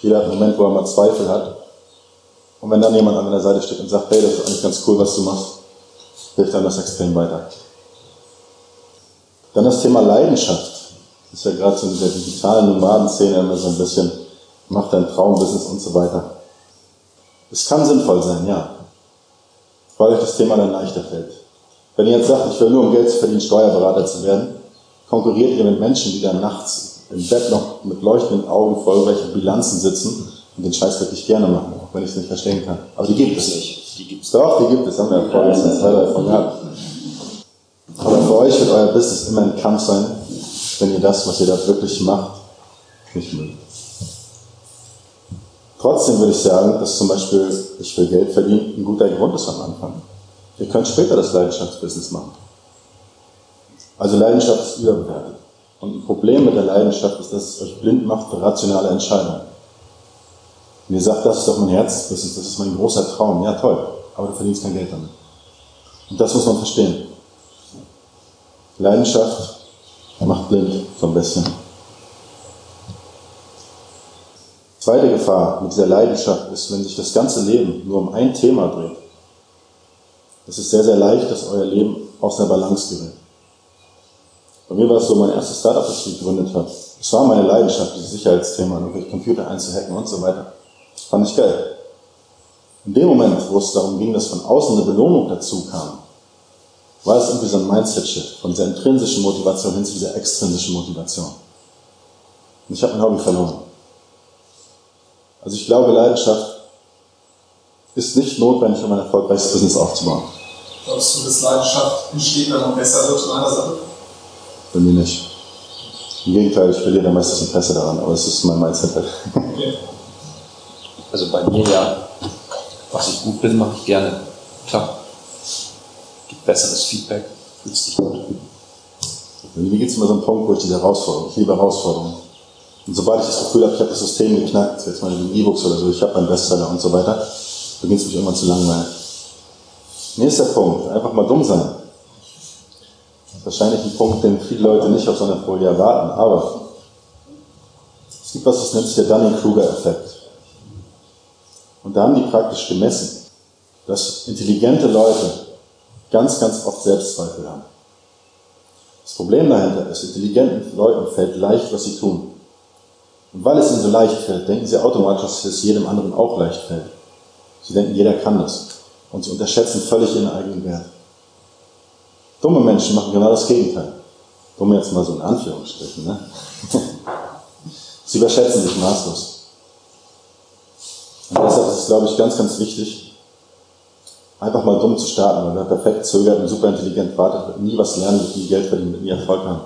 Jeder hat einen Moment, wo er mal Zweifel hat. Und wenn dann jemand an der Seite steht und sagt, hey, das ist eigentlich ganz cool, was du machst, hilft dann das extrem weiter. Dann das Thema Leidenschaft. Das ist ja gerade so in dieser digitalen Nomadenszene immer so ein bisschen, mach dein Traumbusiness und so weiter. Es kann sinnvoll sein, ja. Weil euch das Thema dann leichter fällt. Wenn ihr jetzt sagt, ich will nur um Geld zu verdienen, Steuerberater zu werden, konkurriert ihr mit Menschen, die dann nachts im Bett noch mit leuchtenden Augen vor irgendwelchen Bilanzen sitzen und den Scheiß wirklich gerne machen, auch wenn ich es nicht verstehen kann. Aber die gibt es nicht. Die gibt es doch, die gibt es, haben wir ja vorgestern zwei davon gehabt. Euch wird euer Business immer ein Kampf sein, wenn ihr das, was ihr da wirklich macht, nicht mögt. Trotzdem würde ich sagen, dass zum Beispiel ich will Geld verdienen ein guter Grund ist am Anfang. Ihr könnt später das Leidenschaftsbusiness machen. Also Leidenschaft ist überbewertet. Und ein Problem mit der Leidenschaft ist, dass es euch blind macht für rationale Entscheidungen. Und ihr sagt, das ist doch mein Herz, das ist, das ist mein großer Traum. Ja, toll, aber du verdienst kein Geld damit. Und das muss man verstehen. Leidenschaft macht blind so ein. Zweite Gefahr mit dieser Leidenschaft ist, wenn sich das ganze Leben nur um ein Thema dreht. Es ist sehr, sehr leicht, dass euer Leben aus der Balance gerät. Bei mir war es so, mein erstes Startup, das ich gegründet habe, es war meine Leidenschaft, dieses Sicherheitsthema, irgendwelche Computer einzuhacken und so weiter. Fand ich geil. In dem Moment, wo es darum ging, dass von außen eine Belohnung dazu kam, war es irgendwie so ein Mindset-Shift von dieser intrinsischen Motivation hin zu dieser extrinsischen Motivation. Und ich habe mein Hobby verloren. Also ich glaube, Leidenschaft ist nicht notwendig, um ein erfolgreiches Business aufzubauen. Glaubst du, dass Leidenschaft entsteht, wenn man besser wird in einer Sache? Bei mir nicht. Im Gegenteil, ich verliere meistens Interesse daran, aber es ist mein Mindset. Okay. Also bei mir ja, was ich gut bin, mache ich gerne. Klar. Gibt besseres Feedback, fühlst dich gut. Mir gibt es immer so einen Punkt, wo ich diese Herausforderung, ich liebe Herausforderungen. Und sobald ich das Gefühl habe, ich habe das System geknackt, jetzt in E-Books oder so, ich habe einen Bestseller und so weiter, beginnt es mich irgendwann zu langweilen. Nächster Punkt, einfach mal dumm sein. Wahrscheinlich ein Punkt, den viele Leute nicht auf so einer Folie erwarten, aber es gibt was, das nennt sich der Dunning-Kruger-Effekt. Und da haben die praktisch gemessen, dass intelligente Leute ganz, ganz oft Selbstzweifel haben. Das Problem dahinter ist, intelligenten Leuten fällt leicht, was sie tun. Und weil es ihnen so leicht fällt, denken sie automatisch, dass es jedem anderen auch leicht fällt. Sie denken, jeder kann das. Und sie unterschätzen völlig ihren eigenen Wert. Dumme Menschen machen genau das Gegenteil. Dumme jetzt mal so in Anführungsstrichen. Ne? sie überschätzen sich maßlos. Und deshalb ist es, glaube ich, ganz, ganz wichtig, einfach mal dumm zu starten, weil wer perfekt zögert und super intelligent wartet, wird nie was lernen, wird nie Geld verdienen, wird nie Erfolg haben.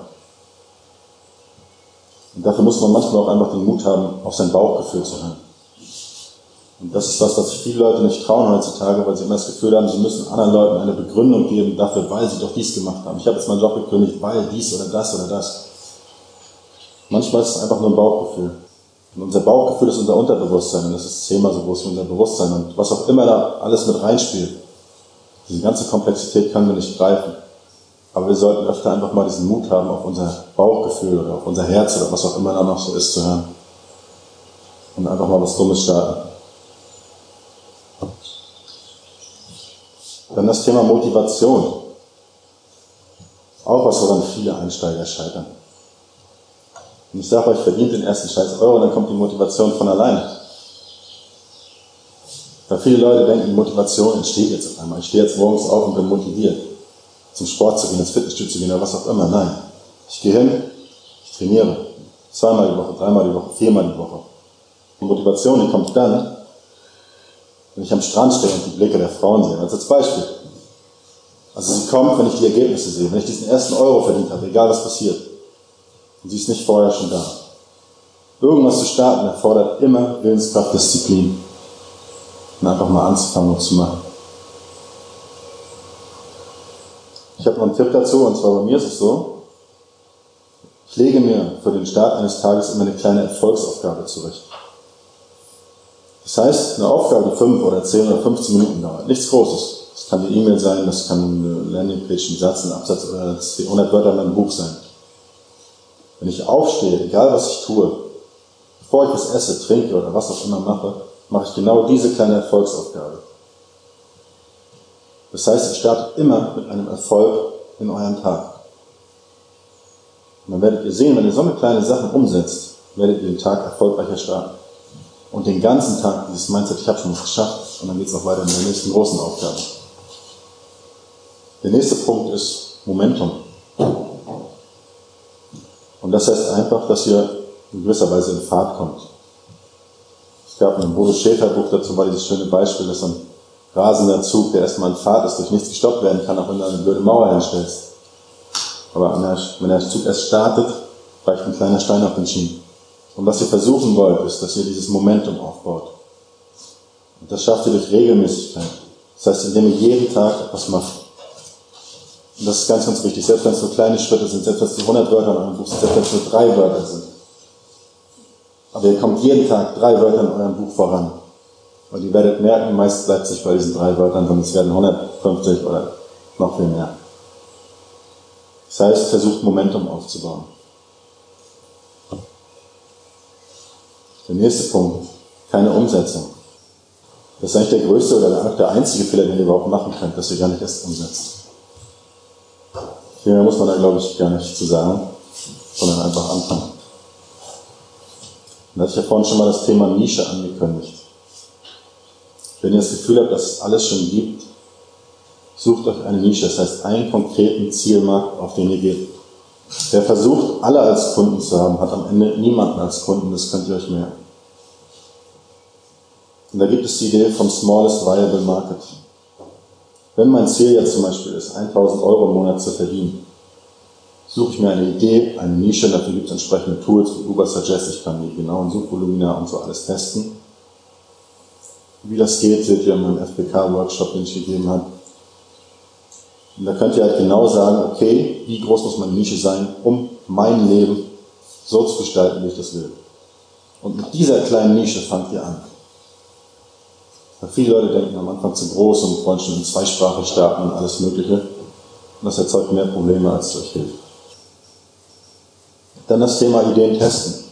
Und dafür muss man manchmal auch einfach den Mut haben, auf sein Bauchgefühl zu hören. Und das ist was, was sich viele Leute nicht trauen heutzutage, weil sie immer das Gefühl haben, sie müssen anderen Leuten eine Begründung geben dafür, weil sie doch dies gemacht haben. Ich habe jetzt meinen Job gekündigt, weil dies oder das oder das. Manchmal ist es einfach nur ein Bauchgefühl. Und unser Bauchgefühl ist unser Unterbewusstsein und das ist zehnmal so groß wie unser Bewusstsein und was auch immer da alles mit reinspielt. Diese ganze Komplexität können wir nicht greifen. Aber wir sollten öfter einfach mal diesen Mut haben, auf unser Bauchgefühl oder auf unser Herz oder was auch immer da noch so ist zu hören. Und einfach mal was Dummes starten. Dann das Thema Motivation. Auch was, woran viele Einsteiger scheitern. Und ich sage euch, verdient den ersten scheiß Euro, dann kommt die Motivation von alleine. Weil viele Leute denken, Motivation entsteht jetzt auf einmal. Ich stehe jetzt morgens auf und bin motiviert, zum Sport zu gehen, ins Fitnessstudio zu gehen oder was auch immer. Nein. Ich gehe hin, ich trainiere. Zweimal die Woche, dreimal die Woche, viermal die Woche. Die Motivation, die kommt dann, wenn ich am Strand stehe und die Blicke der Frauen sehe. Also als Beispiel. Also sie kommt, wenn ich die Ergebnisse sehe, wenn ich diesen ersten Euro verdient habe, egal was passiert. Und sie ist nicht vorher schon da. Irgendwas zu starten erfordert immer Willenskraft, Disziplin. Und einfach mal anzufangen und zu machen. Ich habe noch einen Tipp dazu, und zwar bei mir ist es so, ich lege mir für den Start eines Tages immer eine kleine Erfolgsaufgabe zurecht. Das heißt, eine Aufgabe, die 5 oder 10 oder 15 Minuten dauert. Nichts Großes. Das kann eine E-Mail sein, das kann eine Landingpage, ein Satz, ein Absatz oder 100 Wörter in meinem Buch sein. Wenn ich aufstehe, egal was ich tue, bevor ich was esse, trinke oder was auch immer mache, mache ich genau diese kleine Erfolgsaufgabe. Das heißt, ihr startet immer mit einem Erfolg in euren Tag. Und dann werdet ihr sehen, wenn ihr so eine kleine Sache umsetzt, werdet ihr den Tag erfolgreicher starten. Und den ganzen Tag dieses Mindset, ich habe schon was geschafft, und dann geht es auch weiter mit der nächsten großen Aufgabe. Der nächste Punkt ist Momentum. Und das heißt einfach, dass ihr in gewisser Weise in Fahrt kommt. Gab ein Bodo Schäfer Buch dazu, war dieses schöne Beispiel, dass ein rasender Zug, der erstmal in Fahrt ist, durch nichts gestoppt werden kann, auch wenn du eine blöde Mauer hinstellst. Aber wenn der Zug erst startet, reicht ein kleiner Stein auf den Schienen. Und was ihr versuchen wollt, ist, dass ihr dieses Momentum aufbaut. Und das schafft ihr durch Regelmäßigkeit. Das heißt, indem ihr jeden Tag etwas macht. Und das ist ganz, ganz wichtig. Selbst wenn es nur kleine Schritte sind, selbst wenn es nur 100 Wörter in eurem Buch sind, selbst wenn es nur drei Wörter sind. Aber ihr kommt jeden Tag drei Wörter in eurem Buch voran. Und ihr werdet merken, meist bleibt sich bei diesen drei Wörtern, sondern es werden 150 oder noch viel mehr. Das heißt, versucht Momentum aufzubauen. Der nächste Punkt, keine Umsetzung. Das ist eigentlich der größte oder der einzige Fehler, den ihr überhaupt machen könnt, dass ihr gar nicht erst umsetzt. Viel mehr muss man da, glaube ich, gar nicht zu sagen, sondern einfach anfangen. Und da hatte ich ja vorhin schon mal das Thema Nische angekündigt. Wenn ihr das Gefühl habt, dass es alles schon gibt, sucht euch eine Nische, das heißt einen konkreten Zielmarkt, auf den ihr geht. Wer versucht, alle als Kunden zu haben, hat am Ende niemanden als Kunden, das könnt ihr euch merken. Und da gibt es die Idee vom Smallest Viable Market. Wenn mein Ziel jetzt zum Beispiel ist, 1000 Euro im Monat zu verdienen, suche ich mir eine Idee, eine Nische, dafür gibt es entsprechende Tools wie Uber Suggest, ich kann die genauen Suchvolumina und so alles testen. Wie das geht, seht ihr in meinem FBK-Workshop, den ich gegeben habe. Und da könnt ihr halt genau sagen, okay, wie groß muss meine Nische sein, um mein Leben so zu gestalten, wie ich das will. Und mit dieser kleinen Nische fangt ihr an. Weil viele Leute denken am Anfang zu groß und wollen schon in zweisprachig starten und alles Mögliche. Und das erzeugt mehr Probleme, als es euch hilft. Dann das Thema Ideen testen.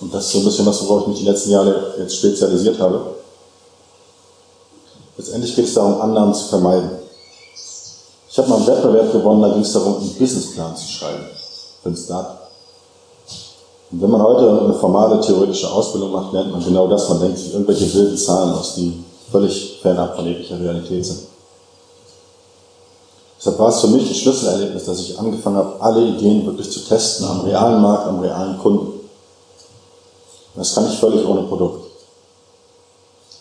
Und das ist so ein bisschen was, worauf ich mich die letzten Jahre jetzt spezialisiert habe. Letztendlich geht es darum, Annahmen zu vermeiden. Ich habe mal einen Wettbewerb gewonnen, da ging es darum, einen Businessplan zu schreiben für ein Start. Und wenn man heute eine formale theoretische Ausbildung macht, lernt man genau das. Man denkt sich irgendwelche wilden Zahlen aus, die völlig fernab von jeglicher Realität sind. Deshalb war es für mich ein Schlüsselerlebnis, dass ich angefangen habe, alle Ideen wirklich zu testen am realen Markt, am realen Kunden. Das kann ich völlig ohne Produkt.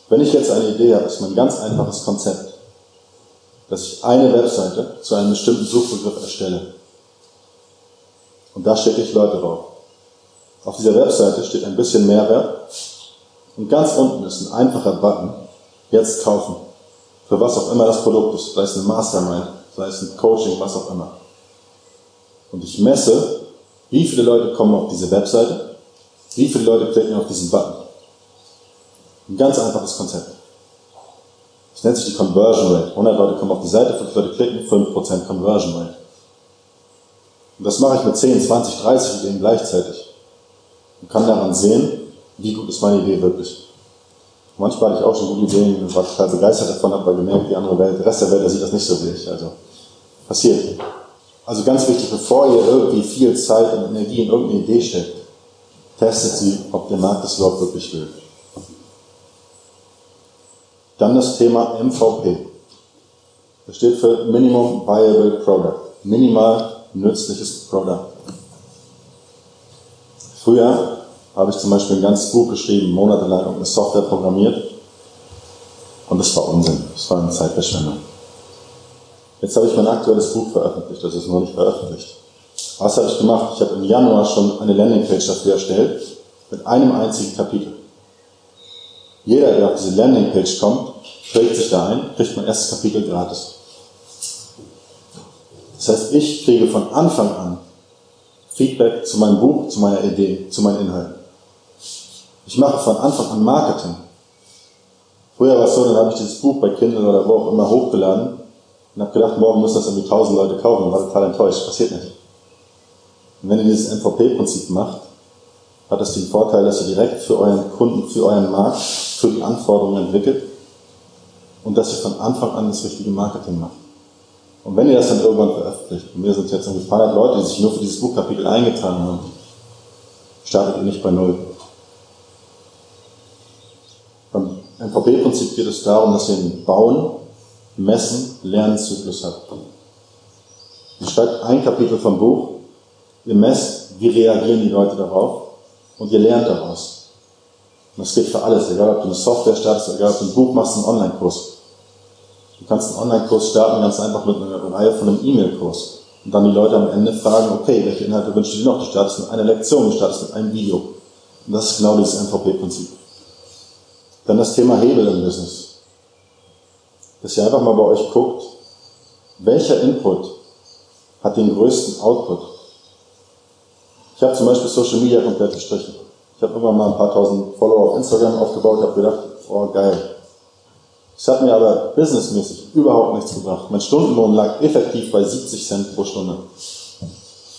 Wenn ich jetzt eine Idee habe, ist mein ganz einfaches Konzept, dass ich eine Webseite zu einem bestimmten Suchbegriff erstelle. Und da schicke ich Leute drauf. Auf dieser Webseite steht ein bisschen Mehrwert und ganz unten ist ein einfacher Button, jetzt kaufen. Für was auch immer das Produkt ist, sei es ein Mastermind, sei es ein Coaching, was auch immer. Und ich messe, wie viele Leute kommen auf diese Webseite, wie viele Leute klicken auf diesen Button. Ein ganz einfaches Konzept. Das nennt sich die Conversion Rate. 100 Leute kommen auf die Seite, 5 Leute klicken, 5% Conversion Rate. Und das mache ich mit 10, 20, 30 Ideen gleichzeitig. Und kann daran sehen, wie gut ist meine Idee wirklich. Manchmal hatte ich auch schon gute Ideen war total begeistert davon, habe aber gemerkt, die andere Welt, der Rest der Welt, der sieht das nicht so wie ich. Also, passiert. Also ganz wichtig, bevor ihr irgendwie viel Zeit und Energie in irgendeine Idee steckt, testet sie, ob der Markt das überhaupt wirklich will. Dann das Thema MVP. Das steht für Minimum Viable Product. Minimal nützliches Product. Früher habe ich zum Beispiel ein ganzes Buch geschrieben, monatelang eine Software programmiert. Und das war Unsinn. Das war eine Zeitverschwendung. Jetzt habe ich mein aktuelles Buch veröffentlicht. Das ist noch nicht veröffentlicht. Was habe ich gemacht? Ich habe im Januar schon eine Landingpage dafür erstellt. Mit einem einzigen Kapitel. Jeder, der auf diese Landingpage kommt, trägt sich da ein, kriegt mein erstes Kapitel gratis. Das heißt, ich kriege von Anfang an Feedback zu meinem Buch, zu meiner Idee, zu meinen Inhalten. Ich mache von Anfang an Marketing. Früher war es so, dann habe ich dieses Buch bei Kindle oder wo auch immer hochgeladen und habe gedacht, morgen müssen das irgendwie tausend Leute kaufen und war total enttäuscht. Passiert nicht. Und wenn ihr dieses MVP-Prinzip macht, hat das den Vorteil, dass ihr direkt für euren Kunden, für euren Markt, für die Anforderungen entwickelt und dass ihr von Anfang an das richtige Marketing macht. Und wenn ihr das dann irgendwann veröffentlicht, und wir sind jetzt paar hundert Leute, die sich nur für dieses Buchkapitel eingetragen haben, startet ihr nicht bei Null. Beim MVP-Prinzip geht es darum, dass ihr einen Bauen, Messen, Lernzyklus habt. Ihr schreibt ein Kapitel vom Buch, ihr messt, wie reagieren die Leute darauf und ihr lernt daraus. Und das geht für alles, egal ob du eine Software startest, egal ob du ein Buch machst, einen Online-Kurs. Du kannst einen Online-Kurs starten, ganz einfach mit einer Reihe von einem E-Mail-Kurs. Und dann die Leute am Ende fragen, okay, welche Inhalte wünschst du dir noch? Du startest mit einer Lektion, du startest mit einem Video. Und das ist genau dieses MVP-Prinzip. Dann das Thema Hebel im Business. Dass ihr einfach mal bei euch guckt, welcher Input hat den größten Output? Ich habe zum Beispiel Social Media komplett gestrichen. Ich habe immer mal ein paar tausend Follower auf Instagram aufgebaut, habe gedacht, oh geil. Es hat mir aber businessmäßig überhaupt nichts gebracht. Mein Stundenlohn lag effektiv bei 70 Cent pro Stunde.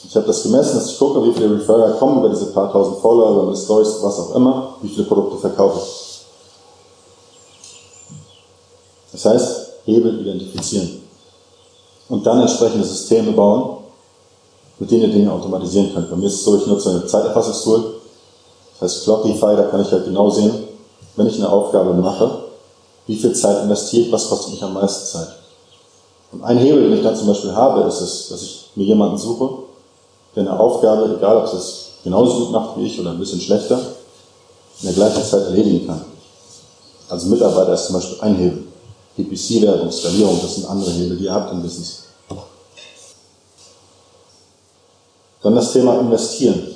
Ich habe das gemessen, dass ich gucke, wie viele Referrer kommen über diese paar tausend Follower, über meine Stories, was auch immer, wie viele Produkte verkaufe. Das heißt, Hebel identifizieren. Und dann entsprechende Systeme bauen, mit denen ihr Dinge automatisieren könnt. Bei mir ist es so, ich nutze ein Zeiterfassungstool, das heißt Clockify, da kann ich halt genau sehen, wenn ich eine Aufgabe mache, wie viel Zeit investiere ich, was kostet mich am meisten Zeit. Und ein Hebel, den ich dann zum Beispiel habe, ist es, dass ich mir jemanden suche, der eine Aufgabe, egal ob es es genauso gut macht wie ich oder ein bisschen schlechter, in der gleichen Zeit erledigen kann. Also Mitarbeiter ist zum Beispiel ein Hebel. PPC-Werbung, Skalierung, das sind andere Hebel, die ihr habt im Business. Dann das Thema Investieren.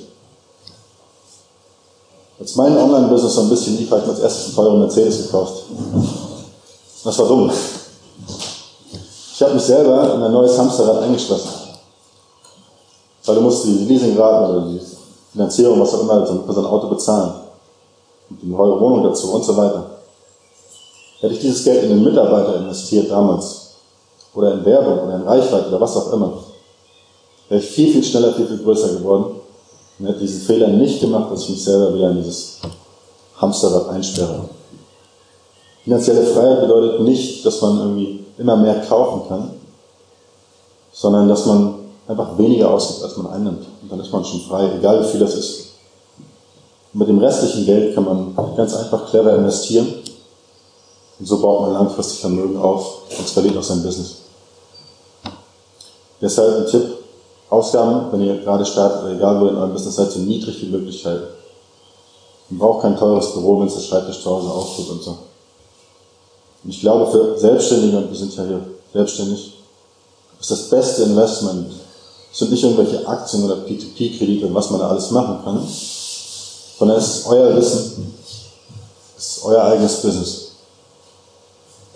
Als mein Online-Business so ein bisschen lief, habe ich mir als erstes einen teuren Mercedes gekauft. Das war dumm. Ich habe mich selber in ein neues Hamsterrad eingeschlossen. Weil du musst die Leasingraten oder die Finanzierung, was auch immer, für so ein Auto bezahlen. Und die neue Wohnung dazu und so weiter. Hätte ich dieses Geld in den Mitarbeiter investiert damals, oder in Werbung, oder in Reichweite, oder was auch immer, wäre ich viel, viel schneller, viel, viel größer geworden und hätte diesen Fehler nicht gemacht, dass ich mich selber wieder in dieses Hamsterrad einsperre. Finanzielle Freiheit bedeutet nicht, dass man irgendwie immer mehr kaufen kann, sondern dass man einfach weniger ausgibt, als man einnimmt. Und dann ist man schon frei, egal wie viel das ist. Und mit dem restlichen Geld kann man ganz einfach clever investieren. Und so baut man langfristig Vermögen auf und skaliert auch sein Business. Deshalb ein Tipp, Ausgaben, wenn ihr gerade startet oder egal wo ihr in eurem Business seid, so niedrig wie möglich halten. Man braucht kein teures Büro, wenn es der Schreibtisch zu Hause auftut und so. Und ich glaube, für Selbstständige, und wir sind ja hier selbstständig, ist das beste Investment, sind nicht irgendwelche Aktien oder P2P-Kredite, was man da alles machen kann, sondern es ist euer Wissen, es ist euer eigenes Business.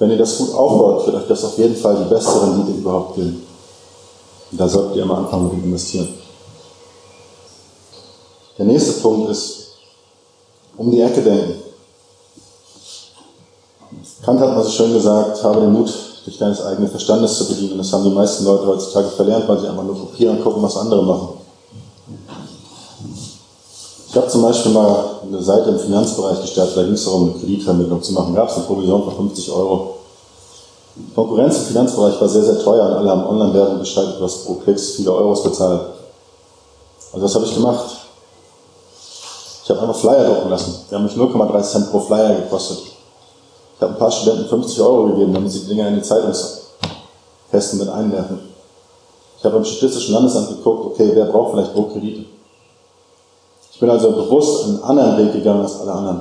Wenn ihr das gut aufbaut, wird euch das auf jeden Fall die beste Rendite überhaupt geben. Und da solltet ihr am Anfang mit investieren. Der nächste Punkt ist, um die Ecke denken. Kant hat mal so schön gesagt, habe den Mut, dich deines eigenen Verstandes zu bedienen. Das haben die meisten Leute heutzutage verlernt, weil sie einfach nur kopieren und gucken, was andere machen. Ich habe zum Beispiel mal eine Seite im Finanzbereich gestartet, da ging es darum, eine Kreditvermittlung zu machen. Gab es eine Provision von 50 Euro. Die Konkurrenz im Finanzbereich war sehr, sehr teuer und alle haben Online-Werbung geschaltet, was pro Klicks viele Euros bezahlt. Also was habe ich gemacht? Ich habe einfach Flyer drucken lassen. Die haben mich 0,3 Cent pro Flyer gekostet. Ich habe ein paar Studenten 50 Euro gegeben, damit sie die Dinger in die Zeitungskästen mit einwerfen. Ich habe beim Statistischen Landesamt geguckt, okay, wer braucht vielleicht wo Kredite? Ich bin also bewusst einen anderen Weg gegangen als alle anderen.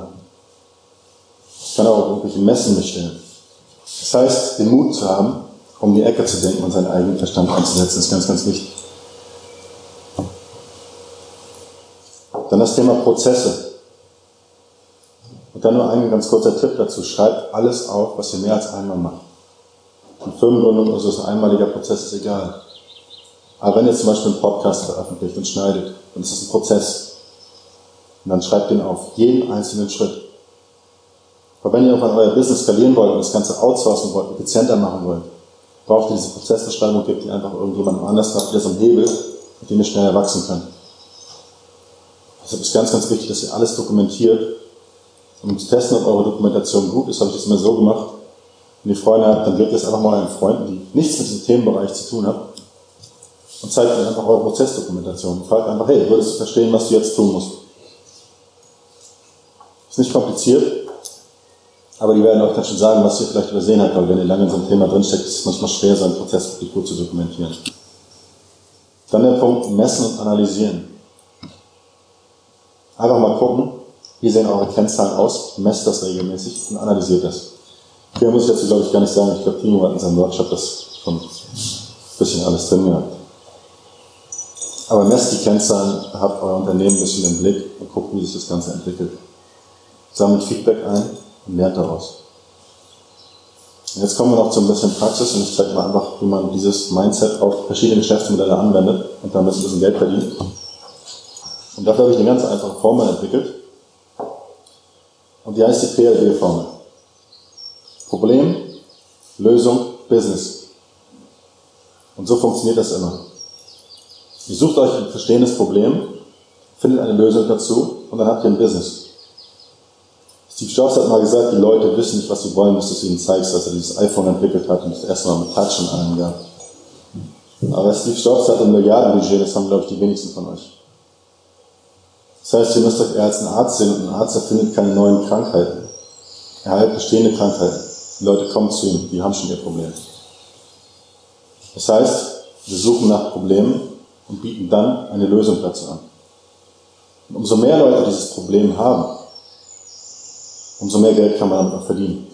Ich kann auch irgendwelche Messen bestellen. Das heißt, den Mut zu haben, um die Ecke zu denken und seinen eigenen Verstand einzusetzen, ist ganz, ganz wichtig. Dann das Thema Prozesse. Und dann nur ein ganz kurzer Tipp dazu. Schreibt alles auf, was ihr mehr als einmal macht. Eine Firmengründung ist ein einmaliger Prozess, ist egal. Aber wenn ihr zum Beispiel einen Podcast veröffentlicht und schneidet, dann ist das ein Prozess. Und dann schreibt den auf, jeden einzelnen Schritt. Aber wenn ihr irgendwann euer Business skalieren wollt und das Ganze outsourcen wollt, effizienter machen wollt, braucht ihr diese Prozessbeschreibung, gibt die einfach irgendjemandem anders, habt ihr so einen Hebel, mit dem ihr schneller wachsen könnt. Deshalb ist ganz, ganz wichtig, dass ihr alles dokumentiert. Um zu testen, ob eure Dokumentation gut ist, habe ich das immer so gemacht. Wenn ihr Freunde habt, dann gebt ihr es einfach mal euren Freunden, die nichts mit diesem Themenbereich zu tun haben, und zeigt ihnen einfach eure Prozessdokumentation. Fragt einfach, hey, würdest du verstehen, was du jetzt tun musst? Ist nicht kompliziert, aber die werden euch dann schon sagen, was ihr vielleicht übersehen habt, weil wenn ihr lange in so einem Thema drinsteckt, ist es manchmal schwer, so einen Prozess wirklich gut zu dokumentieren. Dann der Punkt messen und analysieren. Einfach mal gucken, wie sehen eure Kennzahlen aus, messt das regelmäßig und analysiert das. Hier muss ich dazu, glaube ich, gar nicht sagen, ich glaube, Timo hat in seinem Workshop das schon ein bisschen alles drin gehabt. Aber messt die Kennzahlen, habt euer Unternehmen ein bisschen im Blick und guckt, wie sich das Ganze entwickelt sammelt Feedback ein und lernt daraus. Jetzt kommen wir noch zu ein bisschen Praxis und ich zeige mal einfach, wie man dieses Mindset auf verschiedene Geschäftsmodelle anwendet und damit ein bisschen Geld verdient. Und dafür habe ich eine ganz einfache Formel entwickelt. Und die heißt die PLB-Formel. Problem, Lösung, Business. Und so funktioniert das immer. Ihr sucht euch ein verstehendes Problem, findet eine Lösung dazu und dann habt ihr ein Business. Steve Jobs hat mal gesagt, die Leute wissen nicht, was sie wollen, bis du es ihnen zeigst, dass er dieses iPhone entwickelt hat und das erste Mal mit Touch in allen gab. Aber Steve Jobs hat ein Milliardenbudget, das haben, glaube ich, die wenigsten von euch. Das heißt, ihr müsst euch eher als ein Arzt sehen und ein Arzt erfindet keine neuen Krankheiten. Er heilt bestehende Krankheiten. Die Leute kommen zu ihm, die haben schon ihr Problem. Das heißt, wir suchen nach Problemen und bieten dann eine Lösung dazu an. Und umso mehr Leute dieses Problem haben, umso mehr Geld kann man damit auch verdienen.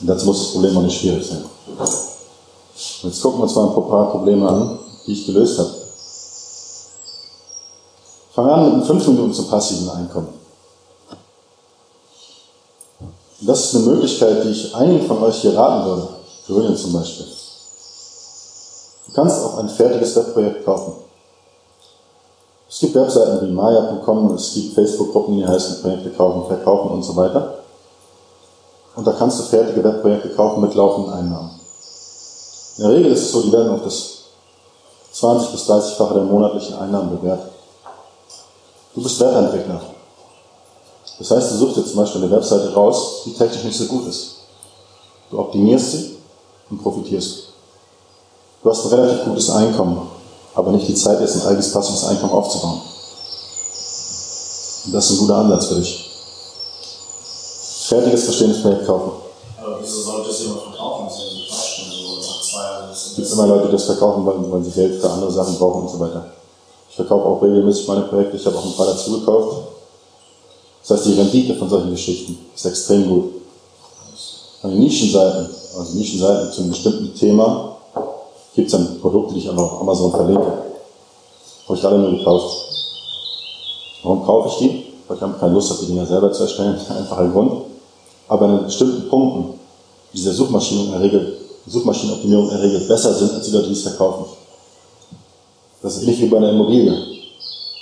Und dazu muss das Problem auch nicht schwierig sein. Und jetzt gucken wir uns mal ein paar Probleme an, die ich gelöst habe. Fangen wir an mit 5 Minuten zum passiven Einkommen. Das ist eine Möglichkeit, die ich einigen von euch hier raten würde. Julian zum Beispiel. Du kannst auch ein fertiges Webprojekt kaufen. Es gibt Webseiten wie maya.com, es gibt Facebook-Gruppen, die heißen Projekte kaufen, verkaufen und so weiter. Und da kannst du fertige Webprojekte kaufen mit laufenden Einnahmen. In der Regel ist es so, die werden auf das 20 bis 30-fache der monatlichen Einnahmen bewertet. Du bist Webentwickler. Das heißt, du suchst dir zum Beispiel eine Webseite raus, die technisch nicht so gut ist. Du optimierst sie und profitierst. Du hast ein relativ gutes Einkommen, aber nicht die Zeit, jetzt ein eigenes passives Einkommen aufzubauen. Und das ist ein guter Ansatz für dich. Fertiges, bestehendes Projekt kaufen. Aber wieso sollte es jemand verkaufen? Das ist ja so Quatsch. Nach zwei Jahren ist Es gibt immer Leute, die das verkaufen wollen, weil sie Geld für andere Sachen brauchen und so weiter. Ich verkaufe auch regelmäßig meine Projekte. Ich habe auch ein paar dazu gekauft. Das heißt, die Rendite von solchen Geschichten ist extrem gut. An den Nischenseiten, also Nischenseiten zu einem bestimmten Thema, gibt es dann Produkte, die ich einfach auf Amazon verlinke. Habe ich alle nur gekauft. Warum kaufe ich die? Weil ich habe keine Lust die Dinger selber zu erstellen. Einfach ein Grund. Aber an bestimmten Punkten, die diese Suchmaschinen in Suchmaschinenoptimierung in der Regel besser sind, als die Leute, die es verkaufen. Das ist ähnlich wie bei einer Immobilie.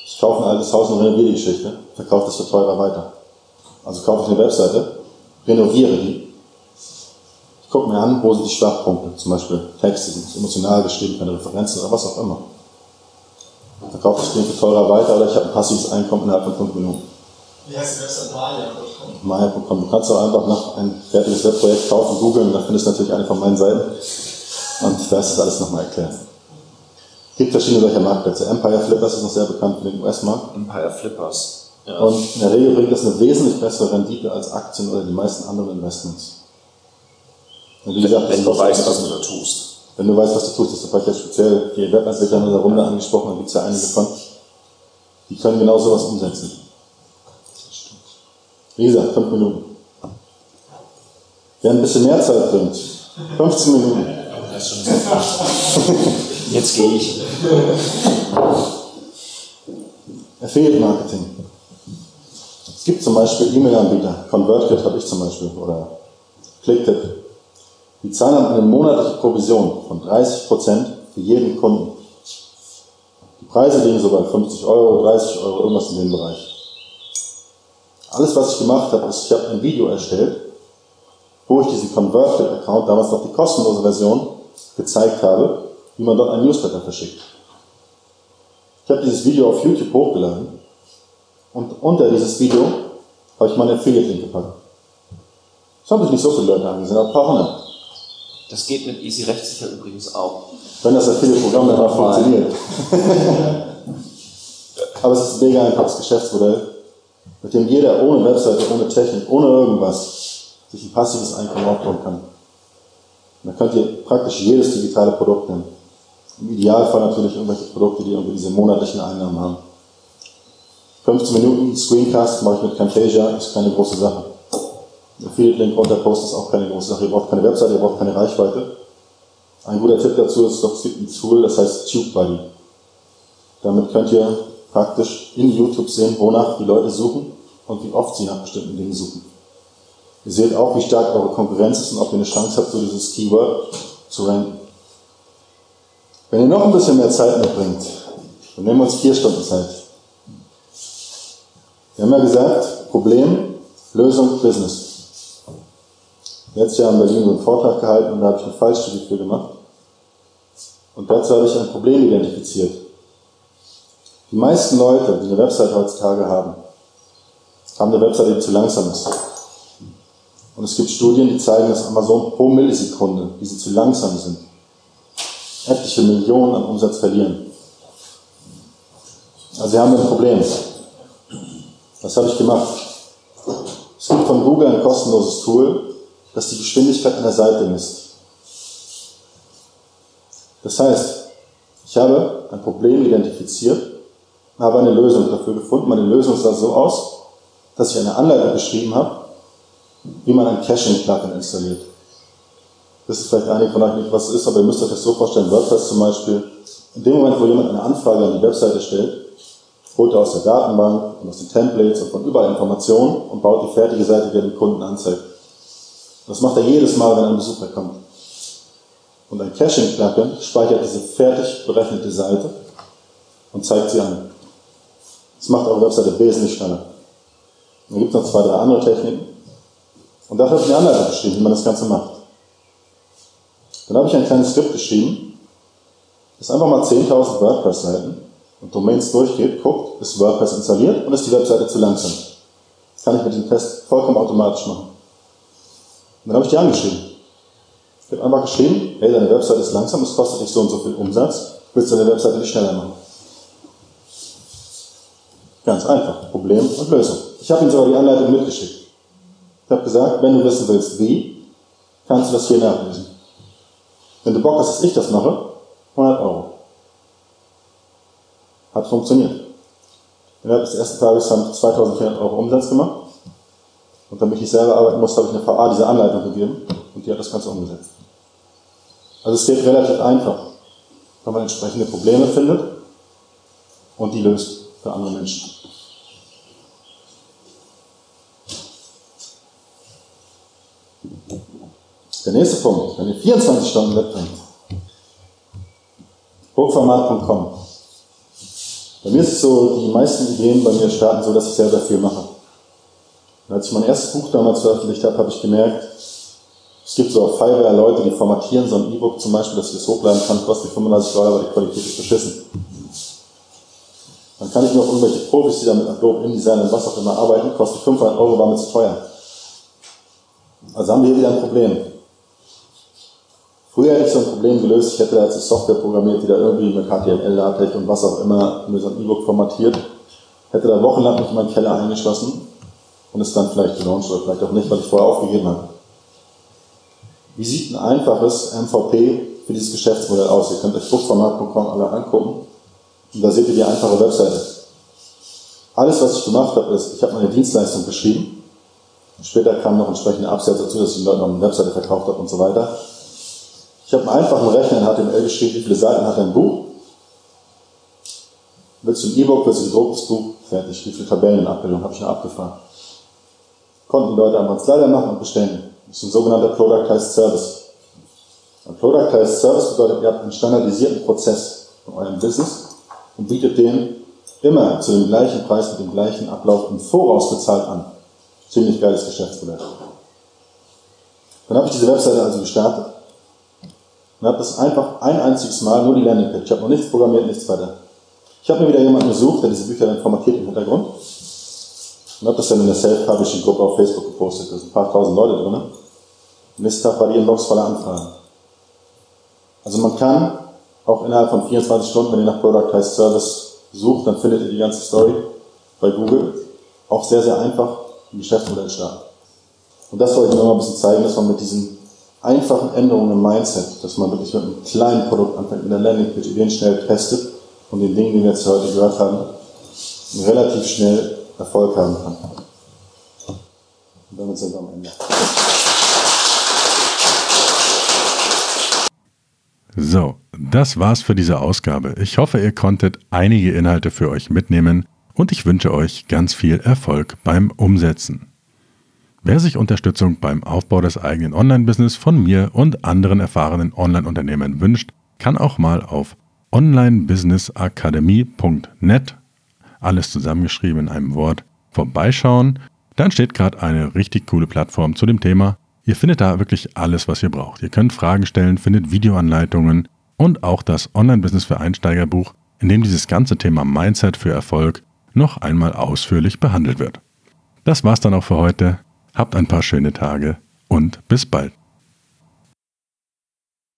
Ich kaufe ein altes Haus und renoviere die Geschichte, verkaufe das für teurer weiter. Also kaufe ich eine Webseite, renoviere die, gucke mir an, wo sind die Schwachpunkte, zum Beispiel Texte, sind emotional geschrieben, keine Referenzen oder was auch immer. Verkaufe ich den für teurer weiter oder ich habe ein passives Einkommen innerhalb von 5 Minuten. Wie heißt die Website Maya? Maya.com. Du kannst auch einfach nach ein fertiges Webprojekt kaufen, googeln, da findest du natürlich eine von meinen Seiten. Und da ist das alles nochmal erklärt. Es gibt verschiedene solcher Marktplätze. Empire Flippers ist noch sehr bekannt für den US-Markt. Empire Flippers. Ja. Und in der Regel bringt das eine wesentlich bessere Rendite als Aktien oder die meisten anderen Investments. Und wie gesagt, wenn du weißt, was du da tust. wenn du weißt, was du tust, das habe ich ja speziell die Webentwickler in unserer Runde angesprochen, da gibt es ja einige von, die können genau sowas umsetzen. Wie gesagt, fünf Minuten. Wer ein bisschen mehr Zeit bringt, 15 Minuten. Jetzt gehe ich. Affiliate Marketing. Es gibt zum Beispiel E-Mail-Anbieter, ConvertKit habe ich zum Beispiel, oder ClickTip. Die zahlen dann eine monatliche Provision von 30% für jeden Kunden. Die Preise liegen so bei 50 Euro, 30 Euro, irgendwas in dem Bereich. Alles, was ich gemacht habe, ist, ich habe ein Video erstellt, wo ich diesen ConvertKit-Account, damals noch die kostenlose Version, gezeigt habe, wie man dort ein Newsletter verschickt. Ich habe dieses Video auf YouTube hochgeladen und unter dieses Video habe ich meinen Affiliate-Link gepackt. Das haben sich nicht so viele Leute angesehen, aber ein paar hundert. Das geht mit Easy Rechtssicher übrigens auch. Wenn das Affiliate-Programm dann auch funktioniert. aber es ist ein mega einfaches Geschäftsmodell, mit dem jeder ohne Webseite, ohne Technik, ohne irgendwas sich ein passives Einkommen aufbauen kann. Und dann könnt ihr praktisch jedes digitale Produkt nehmen. Im Idealfall natürlich irgendwelche Produkte, die irgendwie diese monatlichen Einnahmen haben. 15 Minuten Screencast mache ich mit Camtasia, ist keine große Sache. Affiliate-Link runter posten ist auch keine große Sache. Ihr braucht keine Webseite, ihr braucht keine Reichweite. Ein guter Tipp dazu ist doch, es gibt ein Tool, das heißt TubeBuddy. Damit könnt ihr praktisch in YouTube sehen, wonach die Leute suchen und wie oft sie nach bestimmten Dingen suchen. Ihr seht auch, wie stark eure Konkurrenz ist und ob ihr eine Chance habt, für dieses Keyword zu ranken. Wenn ihr noch ein bisschen mehr Zeit mitbringt, dann nehmen wir uns vier Stunden Zeit. Wir haben ja gesagt, Problem, Lösung, Business. Letztes Jahr in Berlin so einen Vortrag gehalten und da habe ich eine Fallstudie für gemacht. Und dazu habe ich ein Problem identifiziert. Die meisten Leute, die eine Website heutzutage haben, haben eine Website, die zu langsam ist. Und es gibt Studien, die zeigen, dass Amazon pro Millisekunde, die sie zu langsam sind, etliche Millionen an Umsatz verlieren. Also sie haben ein Problem. Was habe ich gemacht? Es gibt von Google ein kostenloses Tool, das die Geschwindigkeit einer Seite misst. Das heißt, ich habe ein Problem identifiziert, habe eine Lösung dafür gefunden. Meine Lösung sah so aus, dass ich eine Anleitung geschrieben habe, wie man ein Caching-Plugin installiert. Das ist vielleicht einige von euch nicht, was es ist, aber ihr müsst euch das so vorstellen, WordPress zum Beispiel. In dem Moment, wo jemand eine Anfrage an die Webseite stellt, holt er aus der Datenbank und aus den Templates und von überall Informationen und baut die fertige Seite, die er dem Kunden anzeigt. Das macht er jedes Mal, wenn ein Besucher kommt. Und ein Caching-Plugin speichert diese fertig berechnete Seite und zeigt sie an. Das macht eure Webseite wesentlich schneller. Dann gibt es noch zwei, drei andere Techniken. Und dafür habe ich eine Anleitung geschrieben, wie man das Ganze macht. Dann habe ich ein kleines Skript geschrieben, das einfach mal 10.000 WordPress-Seiten und Domains durchgeht, guckt, ist WordPress installiert und ist die Webseite zu langsam. Das kann ich mit dem Test vollkommen automatisch machen. Und dann habe ich die angeschrieben. Ich habe einfach geschrieben, hey, deine Website ist langsam, es kostet dich so und so viel Umsatz, willst du deine Website nicht schneller machen? Ganz einfach. Problem und Lösung. Ich habe ihm sogar die Anleitung mitgeschickt. Ich habe gesagt, wenn du wissen willst, wie, kannst du das hier nachlesen. Wenn du Bock hast, dass ich das mache, 100 Euro. Hat funktioniert. Innerhalb des ersten Tages haben wir 2400 Euro Umsatz gemacht. Und damit ich selber arbeiten musste, habe ich eine VA diese Anleitung gegeben und die hat das Ganze umgesetzt. Also es geht relativ einfach, wenn man entsprechende Probleme findet und die löst für andere Menschen. Der nächste Punkt, wenn ihr 24 Stunden mitbringt, hochformat.com. Bei mir ist es so, die meisten Ideen bei mir starten so, dass ich selber viel mache. Als ich mein erstes Buch damals veröffentlicht habe, habe ich gemerkt, es gibt so auf Fiverr Leute, die formatieren so ein E-Book zum Beispiel, dass ich das hochladen kann, kostet 35 Dollar, aber die Qualität ist beschissen. Dann kann ich mir auch irgendwelche Profis, die da mit Adobe InDesign und was auch immer arbeiten, kostet 500 Euro, war mir zu teuer. Also haben wir hier wieder ein Problem. Früher hätte ich so ein Problem gelöst, ich hätte da jetzt eine Software programmiert, die da irgendwie mit HTML, LaTeX und was auch immer mir so ein E-Book formatiert, hätte da wochenlang mich in meinen Keller eingeschlossen und es dann vielleicht gelauncht oder vielleicht auch nicht, weil ich vorher aufgegeben habe. Wie sieht ein einfaches MVP für dieses Geschäftsmodell aus? Ihr könnt euch Druckformat.com alle angucken und da seht ihr die einfache Webseite. Alles, was ich gemacht habe, ist, ich habe meine Dienstleistung beschrieben. Später kam noch entsprechende Absätze dazu, dass ich den Leuten noch eine Webseite verkauft habe und so weiter. Ich habe einen einfachen Rechner in HTML geschrieben, wie viele Seiten hat ein Buch? Willst du ein E-Book, willst du ein gedrucktes Buch? Fertig. Wie viele Tabellen in Abbildung habe ich noch abgefragt? Konnten Leute einfach einen Slider machen und bestellen. Das ist ein sogenannter Productized Service. Ein Productized Service bedeutet, ihr habt einen standardisierten Prozess von eurem Business und bietet den immer zu dem gleichen Preis mit dem gleichen Ablauf im Voraus bezahlt an. Ziemlich geiles Geschäftsmodell. Dann habe ich diese Webseite also gestartet und habe das einfach ein einziges Mal, nur die Landingpage. Ich habe noch nichts programmiert, nichts weiter. Ich habe mir wieder jemanden gesucht, der diese Bücher dann formatiert im Hintergrund und habe das dann in der Self-Publishing-Gruppe auf Facebook gepostet. Da sind ein paar tausend Leute drin. Nächsten Tag war die Inbox voller Anfragen. Also man kann auch innerhalb von 24 Stunden, wenn ihr nach Productized Service sucht, dann findet ihr die ganze Story bei Google. Auch sehr, sehr einfach ein Geschäftsmodell starten. Und das wollte ich nur mal ein bisschen zeigen, dass man mit diesen einfachen Änderungen im Mindset, dass man wirklich mit einem kleinen Produkt anfängt, mit der Landingpage Ideen schnell testet und den Dingen, die wir jetzt heute gehört haben, relativ schnell Erfolg haben kann. Und damit sind wir am Ende. So, das war's für diese Ausgabe. Ich hoffe, ihr konntet einige Inhalte für euch mitnehmen und ich wünsche euch ganz viel Erfolg beim Umsetzen. Wer sich Unterstützung beim Aufbau des eigenen Online-Business von mir und anderen erfahrenen Online-Unternehmern wünscht, kann auch mal auf onlinebusinessakademie.net, alles zusammengeschrieben in einem Wort, vorbeischauen. Dann steht gerade eine richtig coole Plattform zu dem Thema Ihr findet da wirklich alles, was ihr braucht. Ihr könnt Fragen stellen, findet Videoanleitungen und auch das Online-Business für Einsteiger Buch, in dem dieses ganze Thema Mindset für Erfolg noch einmal ausführlich behandelt wird. Das war's dann auch für heute. Habt ein paar schöne Tage und bis bald.